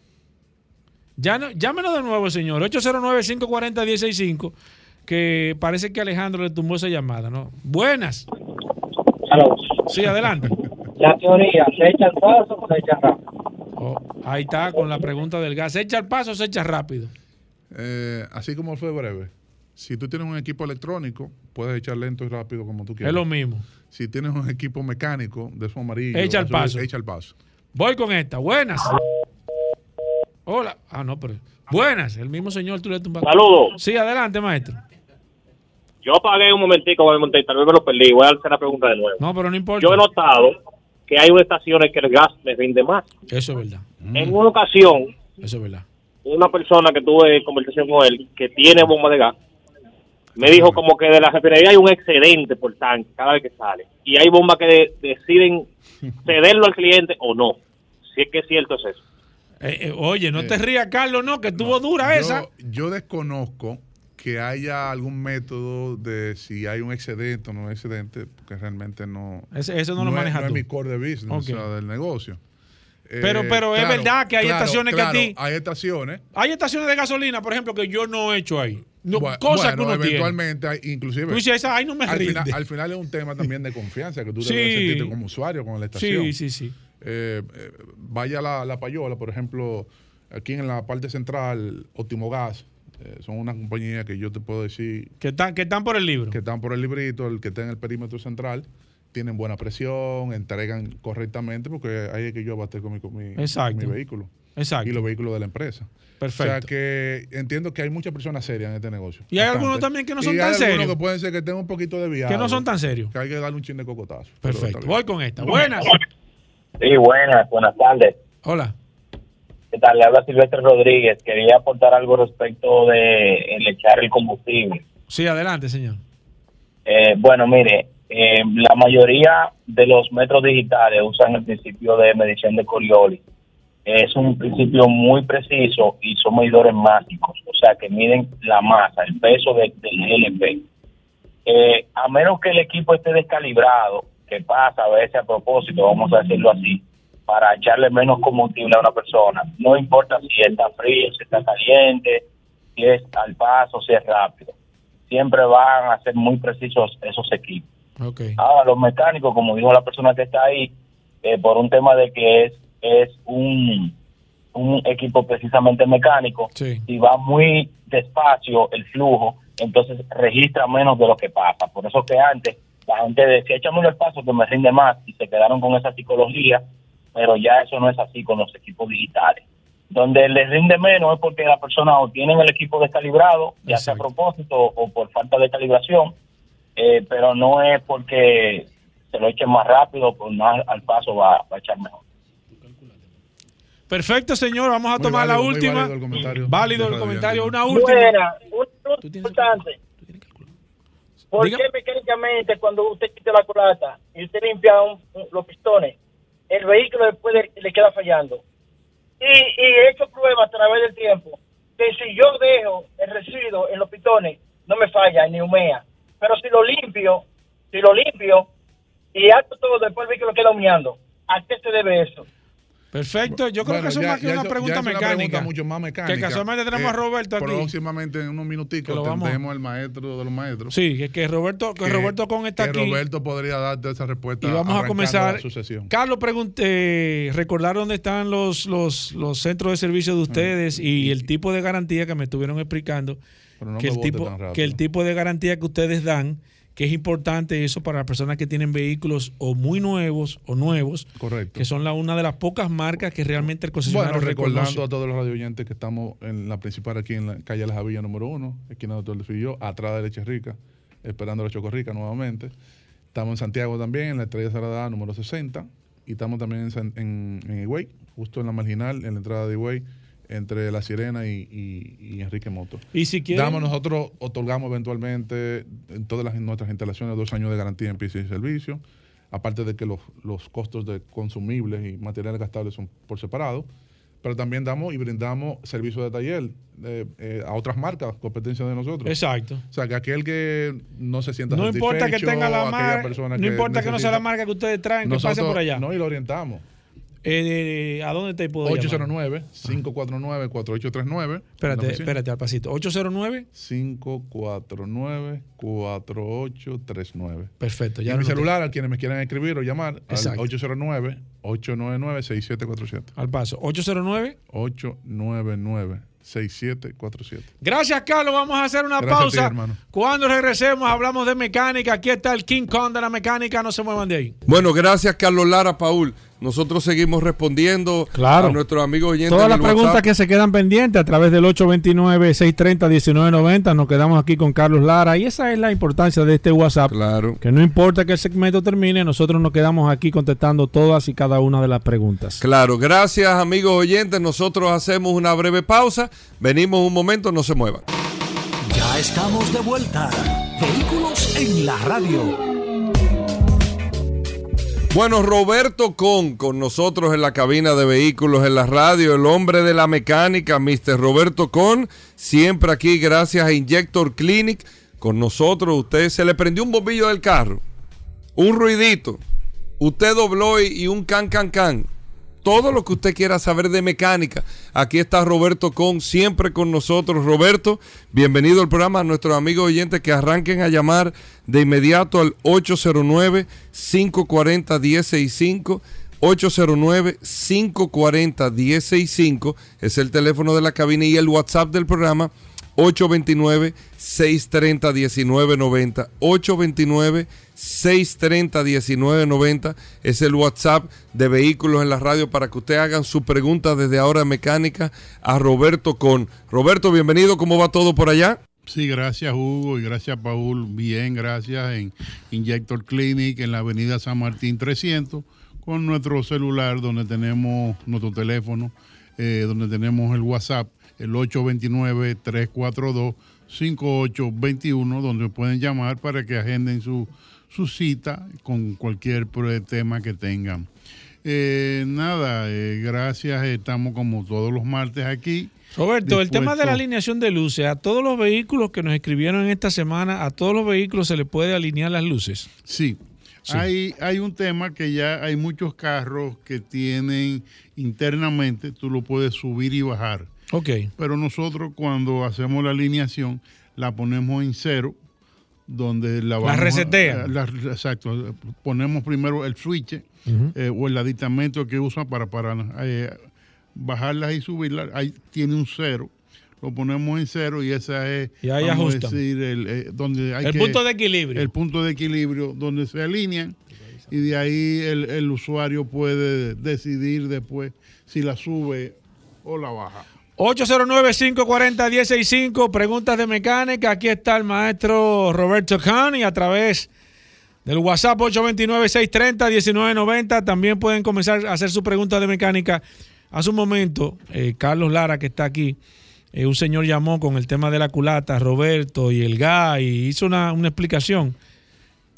Ya no, llámenos de nuevo, señor. 809-540-165 que parece que Alejandro le tumbó esa llamada, ¿no? Buenas. Hello. Sí, adelante. La teoría, ¿se echa al paso o se echa rápido? Oh, ahí está con la pregunta del gas. ¿Se echa al paso o se echa rápido? Eh, así como fue breve. Si tú tienes un equipo electrónico, puedes echar lento y rápido como tú quieras. Es lo mismo. Si tienes un equipo mecánico de su amarillo, echa al paso. Echa al paso. Voy con esta. Buenas. Hola. Ah, no, pero. Buenas. El mismo señor tú le tumbas. Saludos. Sí, adelante, maestro. Yo pagué un momentico con el monte y tal vez me lo perdí. Voy a hacer la pregunta de nuevo. No, pero no importa. Yo he notado que hay estaciones que el gas les rinde más. Eso es verdad. En una ocasión, eso es verdad. Una persona que tuve conversación con él, que tiene bomba de gas, me dijo como que de la refinería hay un excedente por tanque cada vez que sale. Y hay bombas que de, deciden cederlo al cliente o no. Si es que es cierto es eso. Eh, eh, oye, no te rías, Carlos, no, que estuvo dura yo, esa. Yo desconozco que haya algún método de si hay un excedente o no excedente, porque realmente no. Ese, eso no, lo maneja no tú. es mi core de business, okay. o sea, del negocio. Pero, pero eh, es verdad que hay claro, estaciones claro, que a ti. Hay estaciones. Hay estaciones de gasolina, por ejemplo, que yo no he hecho ahí. No, bueno, cosas bueno, que uno eventualmente, inclusive. Tú dices, esa, ay, no me al, rinde. final, al final es un tema también de confianza que tú sí. debes sentirte como usuario con la estación. Sí, sí, sí. Eh, eh, vaya la, la payola, por ejemplo, aquí en la parte central, Óptimo Gas, eh, son una compañía que yo te puedo decir. Que están, que están por el libro. Que están por el librito, el que está en el perímetro central. Tienen buena presión, entregan correctamente, porque ahí es que yo abaste con mi, mi, vehículo. Exacto. Y los vehículos de la empresa. Perfecto. O sea que entiendo que hay muchas personas serias en este negocio. Y hay bastante. algunos también que no son y tan hay serios. algunos que pueden ser que tengan un poquito de viaje. Que no son tan serios. Que hay que darle un chin de cocotazo. Perfecto. Voy con esta. Buenas. Sí, buenas. Buenas tardes. Hola. ¿Qué tal? Le habla Silvestre Rodríguez. Quería aportar algo respecto de el echar el combustible. Sí, adelante, señor. Eh, bueno, mire, eh, la mayoría de los metros digitales usan el principio de medición de Coriolis. Es un principio muy preciso y son medidores mágicos, o sea que miden la masa, el peso de, del GLP. Eh, a menos que el equipo esté descalibrado, que pasa a veces a propósito, vamos a decirlo así, para echarle menos combustible a una persona. No importa si está frío, si está caliente, si es al paso, si es rápido. Siempre van a ser muy precisos esos equipos. Okay. Ahora, los mecánicos, como dijo la persona que está ahí, eh, por un tema de que es, es un, un equipo precisamente mecánico, sí. si va muy despacio el flujo, entonces registra menos de lo que pasa. Por eso que antes la gente decía, échame el paso que me rinde más y se quedaron con esa psicología, pero ya eso no es así con los equipos digitales. Donde les rinde menos es porque la persona o tiene el equipo descalibrado, ya sea a propósito o por falta de calibración, eh, pero no es porque se lo echen más rápido, pues más al paso va, a echar mejor. Perfecto, señor. Vamos a tomar la última. Válido el comentario. Válido el comentario. Una última. Buena, un importante. ¿Por qué mecánicamente cuando usted quita la culata y usted limpia los pistones, el vehículo después le, queda fallando? Y, y he hecho pruebas a través del tiempo que si yo dejo el residuo en los pistones, no me falla ni humea. Pero si lo limpio, si lo limpio y hago todo, después el vehículo queda humeando. ¿A qué se debe eso? Perfecto, yo creo que eso es más que una pregunta mecánica. mucho más mecánica. Que casualmente tenemos a eh, Roberto aquí. Próximamente en unos minuticos tendremos el maestro de los maestros. Sí, que, que Roberto, que, Roberto con está que Roberto podría darte esa respuesta. Y vamos a comenzar. Carlos, pregunté, recordar dónde están los, los, los centros de servicio de ustedes y el tipo de garantía que me estuvieron explicando. que, el tipo, que el tipo de garantía que ustedes dan que es importante eso para las personas que tienen vehículos o muy nuevos o nuevos, Correcto. que son la, una de las pocas marcas que realmente el concesionario bueno, recordando a todos los radio oyentes que estamos en la principal aquí en la calle La Javilla número uno, esquina Doctor de Filló, atrás de Leche Rica, esperando la Chocorrica nuevamente. Estamos en Santiago también, en la Estrella Salada número 60, y estamos también en, en, en Higüey, justo en la marginal, en la entrada de Higüey entre La Sirena y, Enrique Moto. Y si Damos, nosotros otorgamos eventualmente en todas las, nuestras instalaciones dos años de garantía en pisos y servicio, aparte de que los, costos de consumibles y materiales gastables son por separado, pero también damos y brindamos servicio de taller eh, a otras marcas, competencia de nosotros. Exacto. O sea, que aquel que no se sienta no importa que tenga la marca, no importa que no sea la marca que ustedes traen, que pase por allá. No, y lo orientamos. Eh, ¿A dónde te puedo 809-549-4839. Espérate, espérate al pasito. 809-549-4839. Perfecto. Ya y mi celular, a quienes me quieran escribir o llamar, Exacto. al 809-899-6747. Al paso. 809 899 6747. Gracias, Carlos. Vamos a hacer una pausa. Cuando regresemos, hablamos de mecánica. Aquí está el King Kong de la mecánica. No se muevan de ahí. Bueno, gracias, Carlos Lara, Paul. Nosotros seguimos respondiendo claro. a nuestros amigos oyentes. Todas las preguntas que se quedan pendientes a través del 829-630-1990. Nos quedamos aquí con Carlos Lara. Y esa es la importancia de este WhatsApp. Claro. Que no importa que el segmento termine, nosotros nos quedamos aquí contestando todas y cada una de las preguntas. Claro, gracias amigos oyentes. Nosotros hacemos una breve pausa. Venimos un momento, no se muevan. Ya estamos de vuelta. Vehículos en la radio. Bueno, Roberto Con, con nosotros en la cabina de vehículos en la radio, el hombre de la mecánica, Mr. Roberto Con, siempre aquí gracias a Injector Clinic, con nosotros. Usted se le prendió un bombillo del carro, un ruidito, usted dobló y un can, can, can todo lo que usted quiera saber de mecánica. Aquí está Roberto Con, siempre con nosotros. Roberto, bienvenido al programa. A nuestros amigos oyentes que arranquen a llamar de inmediato al 809-540-1065. 809-540-1065 es el teléfono de la cabina y el WhatsApp del programa 829-630-1990. 829-630-1990 es el WhatsApp de Vehículos en la Radio para que usted hagan su pregunta desde ahora mecánica a Roberto Con. Roberto, bienvenido, ¿cómo va todo por allá? Sí, gracias Hugo y gracias Paul. Bien, gracias en Injector Clinic en la avenida San Martín 300 con nuestro celular donde tenemos nuestro teléfono, eh, donde tenemos el WhatsApp el 829-342-5821, donde pueden llamar para que agenden su, su cita con cualquier tema que tengan. Eh, nada, eh, gracias, estamos como todos los martes aquí. Roberto, el tema de la alineación de luces, a todos los vehículos que nos escribieron en esta semana, a todos los vehículos se les puede alinear las luces. Sí, Hay, hay un tema que ya hay muchos carros que tienen internamente, tú lo puedes subir y bajar. Ok. Pero nosotros cuando hacemos la alineación la ponemos en cero, donde la vamos... La resetea. exacto. Ponemos primero el switch eh, o el aditamento que usa para, para eh, bajarlas y subirlas. Ahí tiene un cero. lo ponemos en cero y esa es y ahí decir, el, eh, donde hay el punto de equilibrio. El punto de equilibrio donde se alinean y de ahí el, el usuario puede decidir después si la sube o la baja. 809-540-165, preguntas de mecánica. Aquí está el maestro Roberto Khan y a través del WhatsApp 829-630-1990 también pueden comenzar a hacer sus preguntas de mecánica. Hace un momento, eh, Carlos Lara, que está aquí, eh, un señor llamó con el tema de la culata, Roberto y el GA, y hizo una, explicación.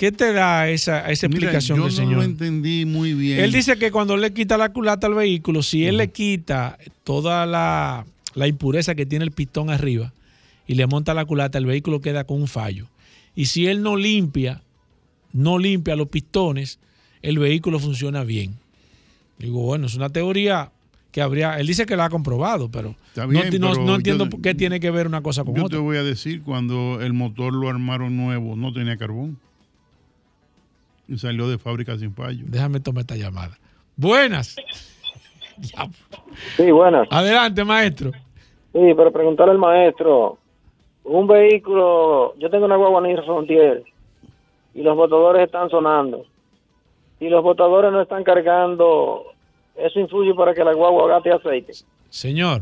¿Qué te da esa, esa explicación yo del señor? Yo no lo entendí muy bien. Él dice que cuando le quita la culata al vehículo, si él le quita toda la, la, impureza que tiene el pistón arriba y le monta la culata, el vehículo queda con un fallo. Y si él no limpia, no limpia los pistones, el vehículo funciona bien. Digo, bueno, es una teoría que habría, él dice que la ha comprobado, pero, no, entiendo por qué tiene que ver una cosa con otra. Yo te voy a decir, cuando el motor lo armaron nuevo, no tenía carbón. Y salió de fábrica sin fallo. Déjame tomar esta llamada. Buenas. Sí, buenas. Adelante, maestro. Sí, pero preguntarle al maestro, un vehículo, yo tengo una guagua Nissan 10 y los botadores están sonando. Si los botadores no están cargando eso influye para que la guagua gaste aceite. Señor,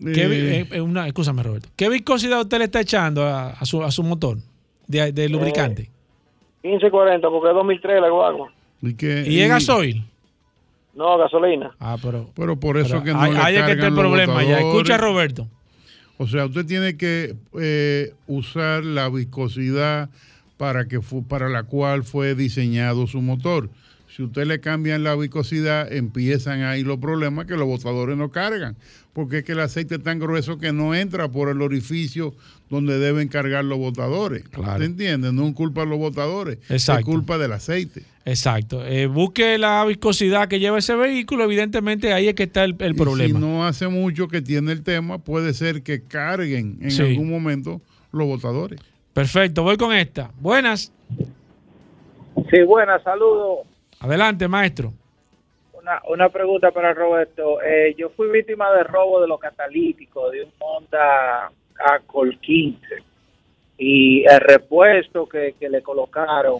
¿qué, eh, eh, una, escúchame Roberto, ¿qué viscosidad usted le está echando a, su, a su, motor de, de lubricante? 1540, porque es 2003 la guagua. ¿Y, qué, ¿Y es gasoil? No, gasolina. Ah, pero. Pero por eso que no hay, hay que está el problema ya. Escucha, Roberto. O sea, usted tiene que eh, usar la viscosidad para que para la cual fue diseñado su motor. Si usted le cambian la viscosidad, empiezan ahí los problemas que los botadores no cargan, porque es que el aceite es tan grueso que no entra por el orificio donde deben cargar los botadores. Claro. ¿Te entiendes? No es culpa de los botadores, es culpa del aceite. Exacto. Eh, busque la viscosidad que lleva ese vehículo, evidentemente ahí es que está el, problema. Si no hace mucho que tiene el tema, puede ser que carguen en algún momento los botadores. Perfecto, voy con esta. Buenas. Sí, buenas, saludos. Adelante, maestro. Una, una pregunta para Roberto. Eh, yo fui víctima de robo de los catalíticos de un Honda Acol 15 y el repuesto que, le colocaron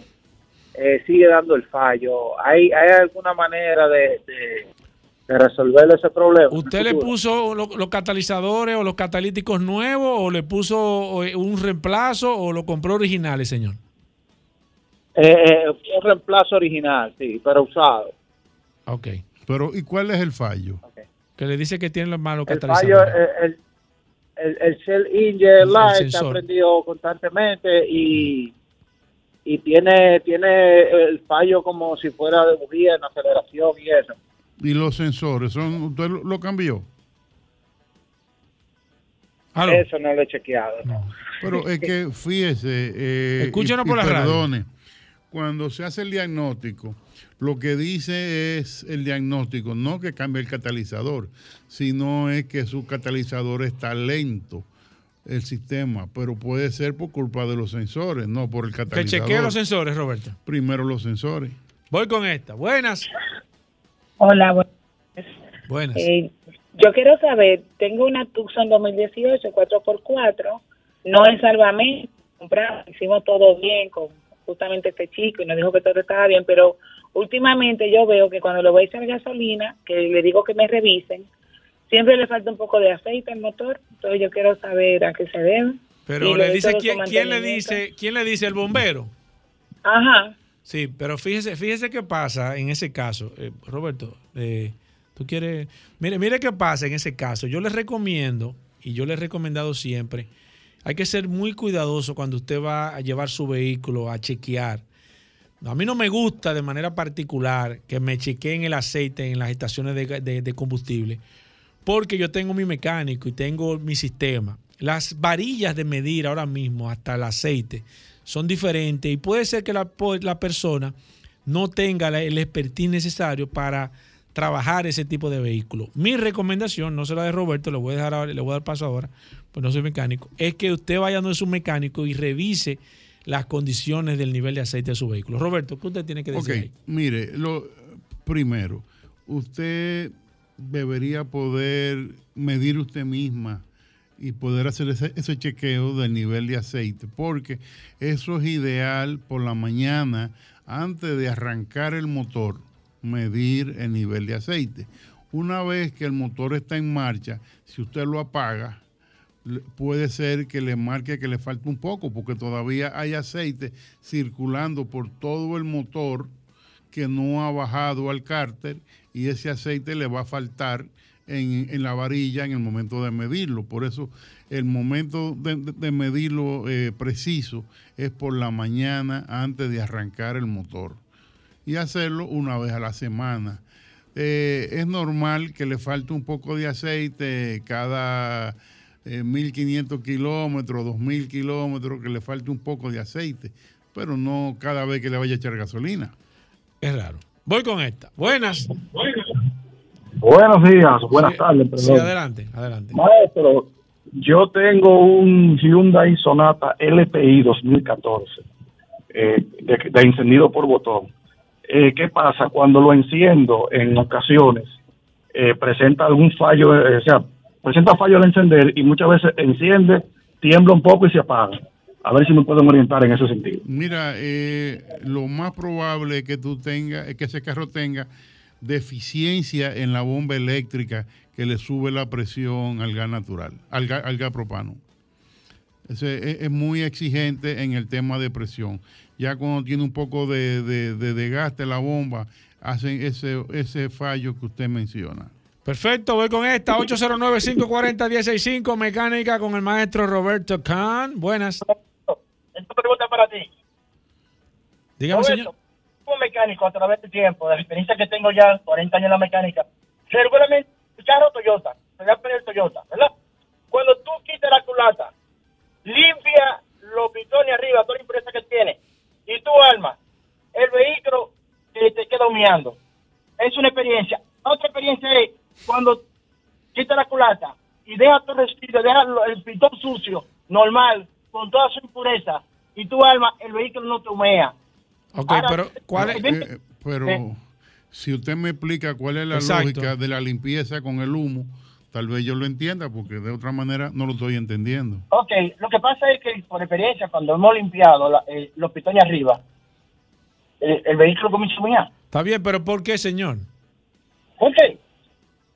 eh, sigue dando el fallo. ¿Hay, hay alguna manera de, resolver ese problema? ¿Usted le puso los catalizadores o los catalíticos nuevos o le puso eh, un reemplazo o lo compró originales, señor? Eh, eh, un reemplazo original, sí, pero usado. Ok. Pero, ¿y cuál es el fallo? Que le dice que tiene los malos el fallo, el, el, el Shell Engine Light está prendido constantemente y, y tiene, tiene el fallo como si fuera de bujía en aceleración y eso. ¿Y los sensores? son ¿Usted lo, cambió? Eso no lo he chequeado. Pero es que fíjese. Eh, Escúchenos por la perdone, cuando se hace el diagnóstico, lo que dice es el diagnóstico, no que cambie el catalizador, sino es que su catalizador está lento el sistema, pero puede ser por culpa de los sensores, no por el catalizador. Que chequee los sensores, Roberto. Primero los sensores. Voy con esta. Buenas. Hola, buenas. Buenas. Eh, yo quiero saber, tengo una Tucson 2018 4x4, no es salvamento, compramos, hicimos todo bien con justamente este chico y nos dijo que todo estaba bien, pero últimamente yo veo que cuando le voy a echar gasolina, que le digo que me revisen, siempre le falta un poco de aceite al motor, entonces yo quiero saber a qué se debe. Pero le dice quién, quién le dice, quién le dice el bombero. Ajá. Sí, pero fíjese, fíjese qué pasa en ese caso, eh, Roberto. Eh, tú quieres, mire, mire qué pasa en ese caso. Yo les recomiendo y yo les he recomendado siempre hay que ser muy cuidadoso cuando usted va a llevar su vehículo a chequear. A mí no me gusta de manera particular que me chequeen el aceite en las estaciones de, combustible, porque yo tengo mi mecánico y tengo mi sistema. Las varillas de medir ahora mismo hasta el aceite son diferentes y puede ser que la, persona no tenga el expertise necesario para trabajar ese tipo de vehículo. Mi recomendación, no será de Roberto, le voy a dejar le voy a dar paso ahora, pues no soy mecánico, es que usted vaya donde su mecánico y revise las condiciones del nivel de aceite de su vehículo. Roberto, ¿qué usted tiene que decir? Ok, mire, lo primero, usted debería poder medir usted misma y poder hacer ese, ese, chequeo del nivel de aceite, porque eso es ideal por la mañana antes de arrancar el motor, medir el nivel de aceite. Una vez que el motor está en marcha, si usted lo apaga, puede ser que le marque que le falte un poco, porque todavía hay aceite circulando por todo el motor que no ha bajado al cárter y ese aceite le va a faltar en, la varilla en el momento de medirlo. Por eso el momento de, medirlo eh, preciso es por la mañana antes de arrancar el motor y hacerlo una vez a la semana. Eh, es normal que le falte un poco de aceite cada 1500 eh, kilómetros, 2000 kilómetros, que le falte un poco de aceite, pero no cada vez que le vaya a echar gasolina. Es raro. Voy con esta. Buenas. Buenos días, buenas tardes. Sí, adelante, adelante. Maestro, yo tengo un Hyundai Sonata LPI 2014 eh, de, encendido por botón. Eh, ¿Qué pasa? Cuando lo enciendo en ocasiones, eh, presenta algún fallo, o sea, presenta fallo al encender y muchas veces enciende, tiembla un poco y se apaga. A ver si me pueden orientar en ese sentido. Mira, lo más probable que tú tengas, es que ese carro tenga deficiencia en la bomba eléctrica que le sube la presión al gas natural, al gas, propano. es, muy exigente en el tema de presión. Ya cuando tiene un poco de, de, de desgaste la bomba, hacen ese, ese fallo que usted menciona. Perfecto, voy con esta. 809-540-165, mecánica con el maestro Roberto Kahn. Buenas. Esta pregunta para ti. Dígame, señor como mecánico a través del tiempo, de la experiencia que tengo ya, 40 años en la mecánica, seguramente, carro Toyota, voy a pedir Toyota, ¿verdad? Cuando tú quitas la culata, limpia los pitones arriba, toda la impureza que tiene, y tú armas, el vehículo te, te queda humeando. Es una experiencia. Otra experiencia es cuando quitas la culata y deja tu respiro, deja el pitón sucio, normal, con toda su impureza, y tú armas, el vehículo no te humea. Ok, pero ¿cuál es? Eh, pero si usted me explica cuál es la lógica de la limpieza con el humo, tal vez yo lo entienda, porque de otra manera no lo estoy entendiendo. Ok, lo que pasa es que por experiencia, cuando hemos limpiado eh, los pitones arriba, eh, el vehículo comienza a humear. Está bien, pero ¿por qué, señor? ¿Por qué?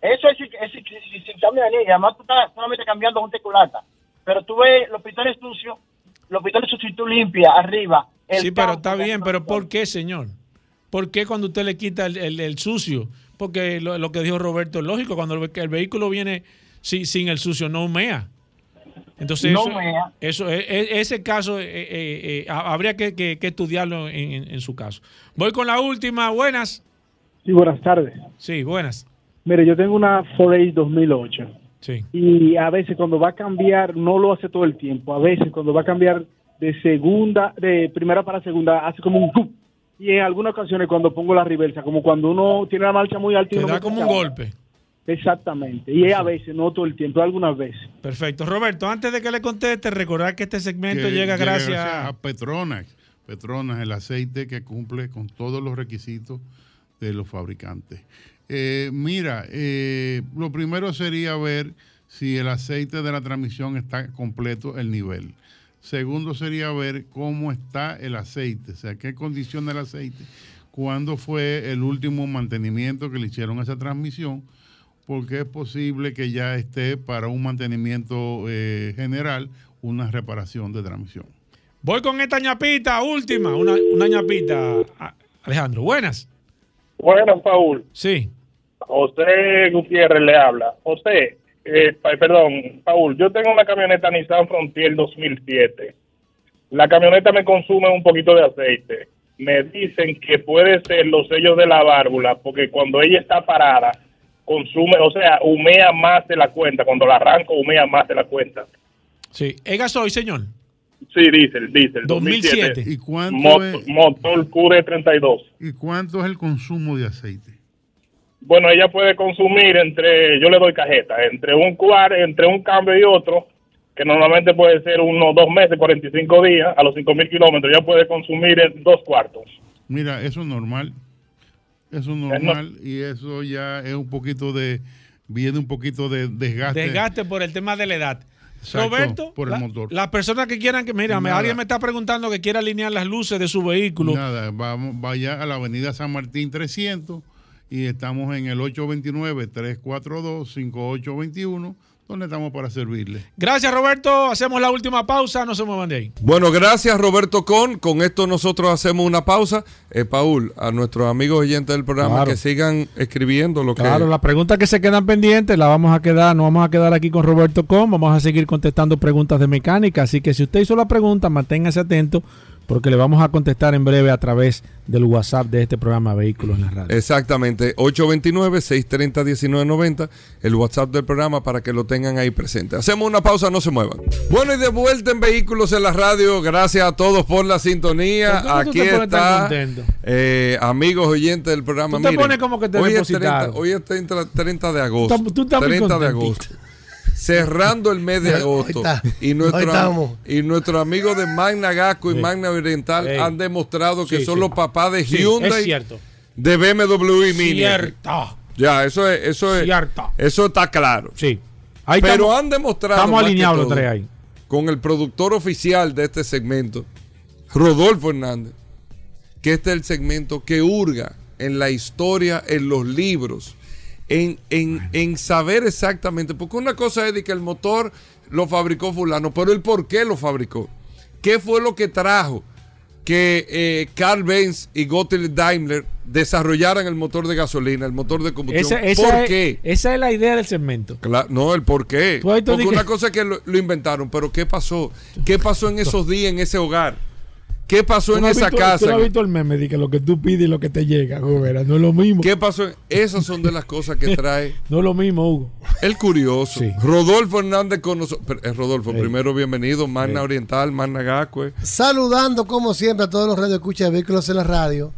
Eso es, sin cambio de anilla. Además, tú estás solamente cambiando un teculata. Pero tú ves los pitones sucios, los pitones sucios y tú limpias arriba sí, pero está bien, pero ¿por qué, señor? ¿Por qué cuando usted le quita el, sucio? Porque lo, que dijo Roberto es lógico, cuando el, vehículo viene sin, el sucio no humea. Entonces, no eso, e, e, ese caso eh, eh, eh, habría que, estudiarlo en, su caso. Voy con la última. Buenas. Sí, buenas tardes. Sí, buenas. Mire, yo tengo una Ford 2008. Sí. Y a veces cuando va a cambiar, no lo hace todo el tiempo. A veces cuando va a cambiar de segunda, de primera para segunda, hace como un y en algunas ocasiones cuando pongo la reversa, como cuando uno tiene la marcha muy alta y Te da como un golpe. Exactamente, y a veces, no todo el tiempo, algunas veces. Perfecto. Roberto, antes de que le conteste, recordar que este segmento llega, gracias... a Petronas. Petronas, el aceite que cumple con todos los requisitos de los fabricantes. Eh, mira, eh, lo primero sería ver si el aceite de la transmisión está completo el nivel. Segundo sería ver cómo está el aceite, o sea, qué condición del aceite, cuándo fue el último mantenimiento que le hicieron a esa transmisión, porque es posible que ya esté para un mantenimiento eh, general una reparación de transmisión. Voy con esta ñapita última, una, una ñapita. Alejandro, buenas. Buenas, Paul. Sí. José Gutiérrez le habla. José, eh, perdón, Paul, yo tengo una camioneta Nissan Frontier 2007. La camioneta me consume un poquito de aceite. Me dicen que puede ser los sellos de la válvula, porque cuando ella está parada, consume, o sea, humea más de la cuenta. Cuando la arranco, humea más de la cuenta. Sí. ¿Es gasoil, señor? Sí, diésel, diésel. 2007. ¿Y cuánto es? Motor Cure 32. ¿Y cuánto es el consumo de aceite? Bueno, ella puede consumir entre, yo le doy cajeta, entre un cuar, entre un cambio y otro, que normalmente puede ser unos dos meses, 45 días, a los 5.000 kilómetros, ya puede consumir en dos cuartos. Mira, eso es normal. Eso es normal y eso ya es un poquito de, viene un poquito de desgaste. Desgaste por el tema de la edad. Roberto, por el motor. Las personas que quieran que, mira, alguien me está preguntando que quiera alinear las luces de su vehículo. Nada, vamos, vaya a la avenida San Martín 300 y estamos en el 829-342-5821 donde estamos para servirle. Gracias, Roberto. Hacemos la última pausa. No se muevan de ahí. Bueno, gracias, Roberto Con. Con esto nosotros hacemos una pausa. Eh, Paul, a nuestros amigos oyentes del programa que sigan escribiendo lo que. Claro, las preguntas que se quedan pendientes las vamos a quedar, no vamos a quedar aquí con Roberto Con. Vamos a seguir contestando preguntas de mecánica. Así que si usted hizo la pregunta, manténgase atento porque le vamos a contestar en breve a través del WhatsApp de este programa Vehículos en la Radio. Exactamente, 829-630-1990, el WhatsApp del programa para que lo tengan ahí presente. Hacemos una pausa, no se muevan. Bueno, y de vuelta en Vehículos en la Radio, gracias a todos por la sintonía. Aquí está, eh, amigos oyentes del programa. Tú te pones como que te hoy es, 30, hoy es 30, 30 de agosto. Tú, 30 de agosto cerrando el mes de agosto. y, nuestro, y nuestros amigos de Magna Gasco y Magna Oriental han demostrado que son los papás de Hyundai, de BMW y Mini. Cierto. Ya, eso es, eso es, eso está claro. Sí. Pero han demostrado. Estamos alineados los tres ahí. Con el productor oficial de este segmento, Rodolfo Hernández, que este es el segmento que hurga en la historia, en los libros en, saber exactamente, porque una cosa es de que el motor lo fabricó fulano, pero el por qué lo fabricó. ¿Qué fue lo que trajo que eh, Carl Benz y Gotthard Daimler desarrollaran el motor de gasolina, el motor de combustión? ¿Por qué? Esa es la idea del segmento. no, el por qué. Porque una cosa es que lo inventaron, pero ¿qué pasó? ¿Qué pasó en esos días, en ese hogar? ¿Qué pasó en esa casa? Tú has visto el meme de que lo que tú pides y lo que te llega, Gobera, no es lo mismo. ¿Qué pasó? Esas son de las cosas que trae. no es lo mismo, Hugo. El curioso. Rodolfo Hernández con nosotros. Eh, Rodolfo, primero bienvenido. Magna Oriental, Magna Gacue. Saludando, como siempre, a todos los radioescuchas de vehículos en la radio.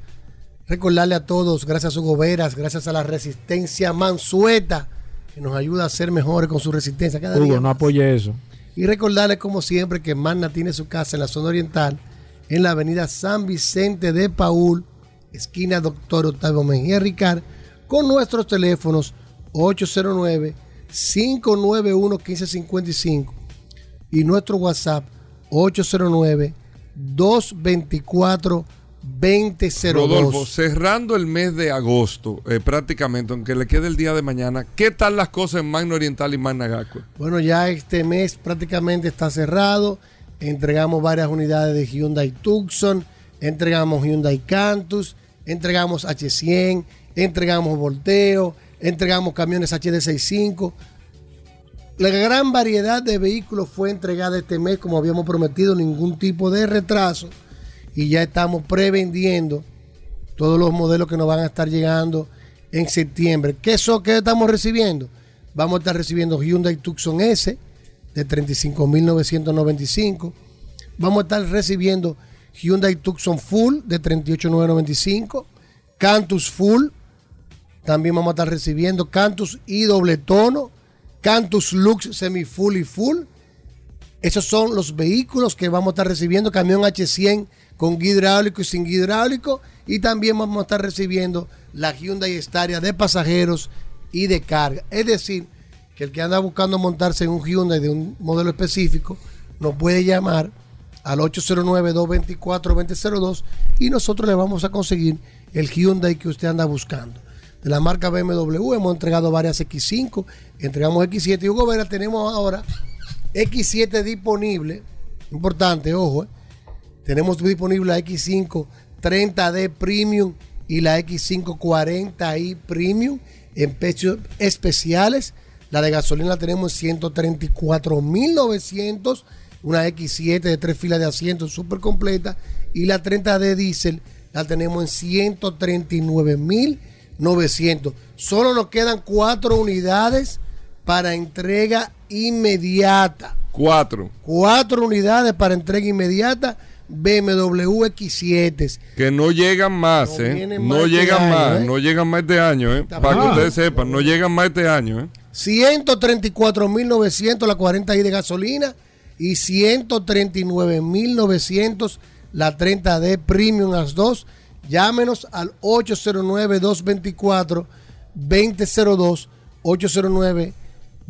Recordarle a todos, gracias a Hugo Veras, gracias a la resistencia Mansueta, que nos ayuda a ser mejores con su resistencia cada Hugo, no apoye eso. Y recordarle, como siempre, que Magna tiene su casa en la zona oriental en la avenida San Vicente de Paul, esquina Doctor Octavio Mejía Ricard, con nuestros teléfonos 809-591-1555 y nuestro WhatsApp 809-224-2002. Rodolfo, cerrando el mes de agosto, eh, prácticamente, aunque le quede el día de mañana, ¿qué tal las cosas en Magno Oriental y Magna Bueno, ya este mes prácticamente está cerrado entregamos varias unidades de Hyundai Tucson, entregamos Hyundai Cantus, entregamos H100, entregamos Volteo, entregamos camiones HD65. La gran variedad de vehículos fue entregada este mes, como habíamos prometido, ningún tipo de retraso. Y ya estamos prevendiendo todos los modelos que nos van a estar llegando en septiembre. ¿Qué, son, qué estamos recibiendo? Vamos a estar recibiendo Hyundai Tucson S, de 35.995. Vamos a estar recibiendo Hyundai Tucson Full de 38.995. Cantus Full. También vamos a estar recibiendo Cantus y doble tono. Cantus Lux semi full y full. Esos son los vehículos que vamos a estar recibiendo. Camión H100 con hidráulico y sin hidráulico. Y también vamos a estar recibiendo la Hyundai Staria de pasajeros y de carga. Es decir, que el que anda buscando montarse en un Hyundai de un modelo específico nos puede llamar al 809-224-2002 y nosotros le vamos a conseguir el Hyundai que usted anda buscando. De la marca BMW hemos entregado varias X5, entregamos X7 y Hugo Vera tenemos ahora X7 disponible, importante, ojo, eh. tenemos disponible la X5 30D Premium y la X5 40i Premium en precios especiales la de gasolina la tenemos en 134.900. Una X7 de tres filas de asientos súper completa. Y la 30 de diésel la tenemos en 139.900. Solo nos quedan cuatro unidades para entrega inmediata. Cuatro. Cuatro unidades para entrega inmediata. BMW X7. Que no llegan más, ¿eh? No, llegan este más, ¿eh? no llegan más este año, ¿eh? Para que ustedes sepan, no llegan más este año, ¿eh? 134.900 la 40i de gasolina y 139.900 la 30D Premium as 2. Llámenos al 809-224-2002,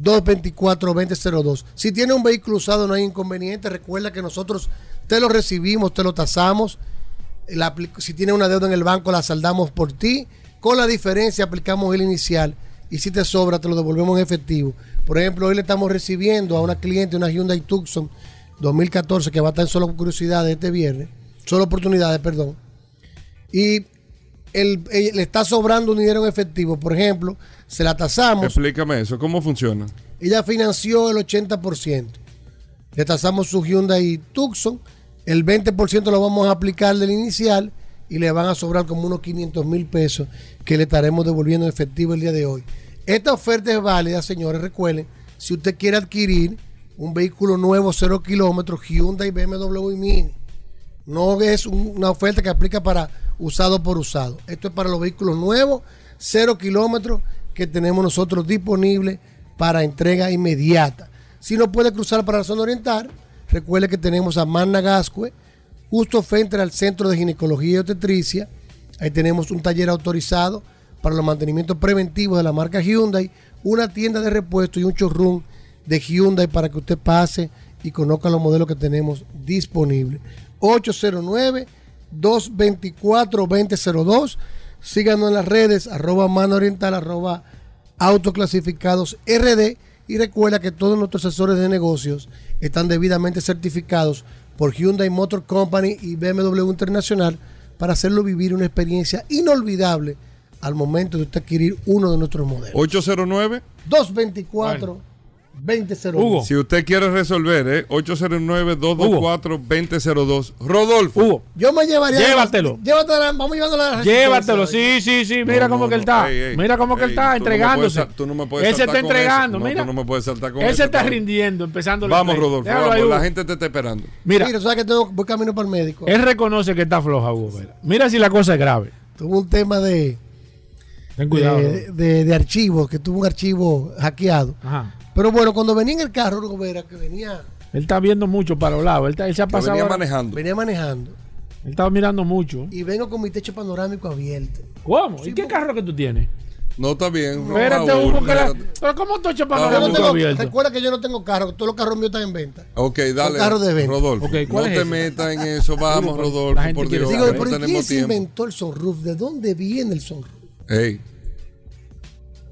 224-2002. Si tiene un vehículo usado no hay inconveniente, recuerda que nosotros te lo recibimos, te lo tasamos. si tiene una deuda en el banco la saldamos por ti. Con la diferencia aplicamos el inicial y si te sobra te lo devolvemos en efectivo. Por ejemplo, hoy le estamos recibiendo a una cliente una Hyundai Tucson 2014 que va a estar en solo curiosidades este viernes, solo oportunidades, perdón. Y le está sobrando un dinero en efectivo. Por ejemplo, se la tasamos. Explícame eso, ¿cómo funciona? Ella financió el 80%. Le tasamos su Hyundai Tucson, el 20% lo vamos a aplicar del inicial y le van a sobrar como unos 500 mil pesos que le estaremos devolviendo en efectivo el día de hoy. Esta oferta es válida, señores. Recuerden, si usted quiere adquirir un vehículo nuevo, cero kilómetros, Hyundai, BMW Mini, no es una oferta que aplica para usado por usado. Esto es para los vehículos nuevos, cero kilómetros, que tenemos nosotros disponibles para entrega inmediata. Si no puede cruzar para la zona oriental, recuerde que tenemos a Magna Gascue, justo frente al Centro de Ginecología y Obstetricia. Ahí tenemos un taller autorizado para los mantenimientos preventivos de la marca Hyundai, una tienda de repuesto y un showroom de Hyundai para que usted pase y conozca los modelos que tenemos disponibles. 809-224-2002. Síganos en las redes, arroba mano oriental, arroba autoclasificados RD. Y recuerda que todos nuestros asesores de negocios están debidamente certificados por Hyundai Motor Company y BMW Internacional para hacerlo vivir una experiencia inolvidable al momento de usted adquirir uno de nuestros modelos. 809 224 2002. Hugo. Si usted quiere resolver, ¿eh? 809-224-2002. Rodolfo. Hugo. Yo me llevaría. Llévatelo. Llévatelo, vamos llevándolo a la Llévatelo, sí, sí, sí. Mira cómo que él está. Mira cómo que él está entregándose. tú no me puedes Él se está entregando, no, mira. Tú no me puedes saltar con Él se está rindiendo, empezando Vamos, Rodolfo. Vamos, la gente te está esperando. Mira, mira sabes que tengo, voy camino para el médico. Él reconoce que está floja, Hugo. Mira si la cosa es grave. Tuvo un tema de. Ten cuidado. De, de, de archivos, que tuvo un archivo hackeado. Ajá. Pero bueno, cuando venía en el carro, Rubera, que venía. Él está viendo mucho para los lados. Él, se ha pasado. Venía manejando. Venía manejando. Él estaba mirando mucho. Y vengo con mi techo panorámico abierto. ¿Cómo? ¿Y qué carro que tú tienes? No está bien. Espérate, Hugo, que la... Pero ¿cómo techo panorámico abierto? Recuerda que yo no tengo carro, todos los carros míos están en venta. Ok, dale. carros de venta. Rodolfo, okay, no te metas en eso. Vamos, Rodolfo, por Dios. Digo, no ¿pero quién se inventó el sunroof? ¿De dónde viene el sunroof? Ey.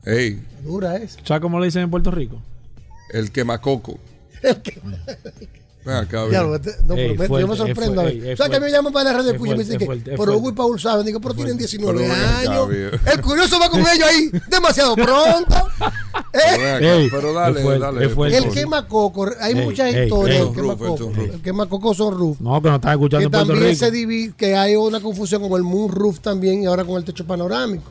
Ey. Dura es. ¿Sabes cómo le dicen en Puerto Rico? El quemacoco. El que... Acá, ya, no, pero yo me sorprendo. o sea, que me llaman para la red de Puya y me dicen que, pero Hugo y Paul saben, digo, pero tienen 19 años. el curioso va con ellos ahí demasiado pronto. ¿Eh? pero dale, dale. El quemacoco, hay muchas historias. El quemacoco, el quemacoco son roof. No, que no estás escuchando Que también se divide, que hay una confusión con el moon roof también y ahora con el techo panorámico.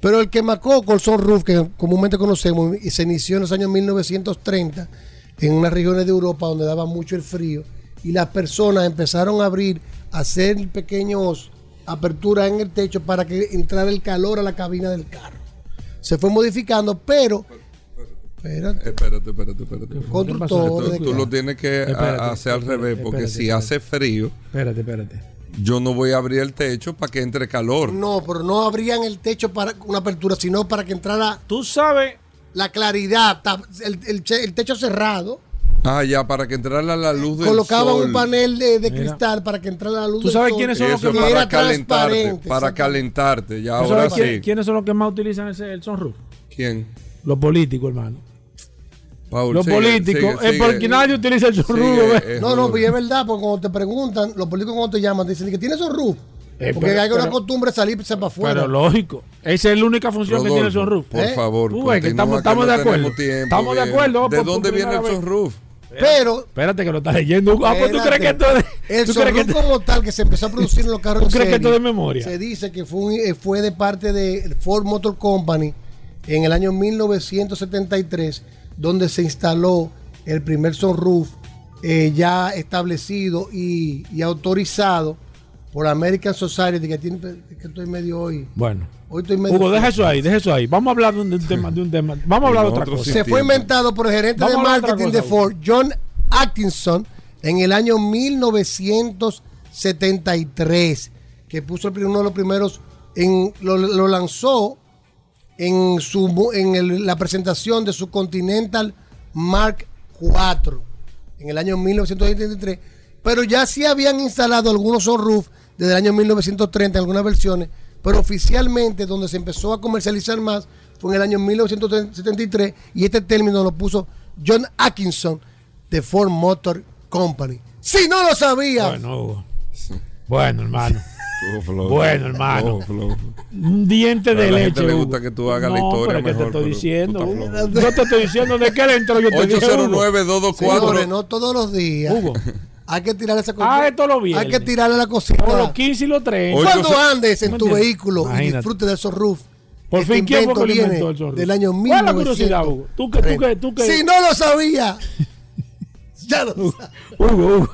Pero el quemacoco, el sunroof, que comúnmente conocemos, y se inició en los años 1930 en unas regiones de Europa donde daba mucho el frío, y las personas empezaron a abrir, a hacer pequeños aperturas en el techo para que entrara el calor a la cabina del carro. Se fue modificando, pero Espérate. Espérate, espérate, espérate. tú lo tienes que hacer al revés, porque si hace frío. Espérate, espérate yo no voy a abrir el techo para que entre calor. No, pero no abrían el techo para una apertura, sino para que entrara. Tú sabes. La claridad, el, techo cerrado. Ah, ya, para que entrara la luz del Colocaba un panel de, cristal para que entrara la luz ¿Tú sabes quiénes son los que para calentarte, para calentarte, ya ahora sí. ¿Quiénes son los que más utilizan ese, el sunroof? ¿Quién? Los políticos, hermano los políticos, es porque nadie utiliza el sunroof. no, no, pues es verdad, porque cuando te preguntan, los políticos cuando te llaman, te dicen que tienes sunroof. Eh, porque hay una costumbre de salirse para afuera. Pero lógico, esa es la única función que tiene el sunroof. Por ¿Eh? favor, que estamos, estamos de acuerdo. estamos de acuerdo. ¿De dónde viene el sunroof? Pero. Espérate que lo estás leyendo. Ah, pues tú crees que esto es. El sunroof como tal que se empezó a producir en los carros. ¿Tú crees que esto es de memoria? Se dice que fue, eh, fue de parte de Ford Motor Company en el año 1973, donde se instaló el primer sunroof eh, ya establecido y, autorizado por American Society, que, tiene, que estoy medio hoy. Bueno. Hoy estoy medio Hugo, deja eso ahí, deja eso ahí. Vamos a hablar de un, tema, de un tema. Vamos a hablar de otra cosa. Se fue inventado por el gerente de marketing de Ford, John Atkinson, en el año 1973, que puso uno de los primeros, en, lo, lo lanzó en, su, en la presentación de su Continental Mark IV en el año 1983, pero ya sí habían instalado algunos sunroof desde el año 1930 en algunas versiones, pero oficialmente donde se empezó a comercializar más fue en el año 1973 y este término lo puso John Atkinson de Ford Motor Company. Si no lo sabía. Bueno, bueno hermano. Bueno, hermano. Un diente de leche. A la le gusta que tú hagas la historia. Pero mejor, te estoy diciendo. Yo te estoy diciendo de qué dentro yo te 809-224. No todos los días. Hugo. Hay que tirarle esa cosita. Ah, esto lo Hay que tirarle la cosita. Por los 15 y los 30. Cuando andes en tu vehículo y disfrutes del sunroof. Por fin, ¿quién fue que inventó el sunroof? Del año 1900. ¿Cuál es la curiosidad, Hugo? ¿Tú que, tú que, tú que... Si no lo sabía. ya lo sabía. Hugo, Hugo.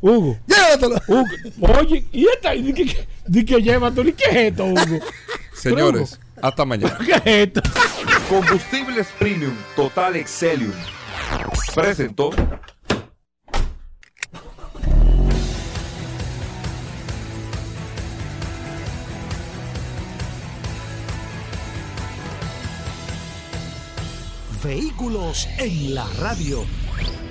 Hugo. Llévatelo. Hugo. Oye, ¿y esta? Di que, di que llévatelo. ¿Y qué es esto, Hugo? Señores, hasta mañana. ¿Qué es esto? Combustibles Premium Total Excelium. Presentó. Vehículos en la radio.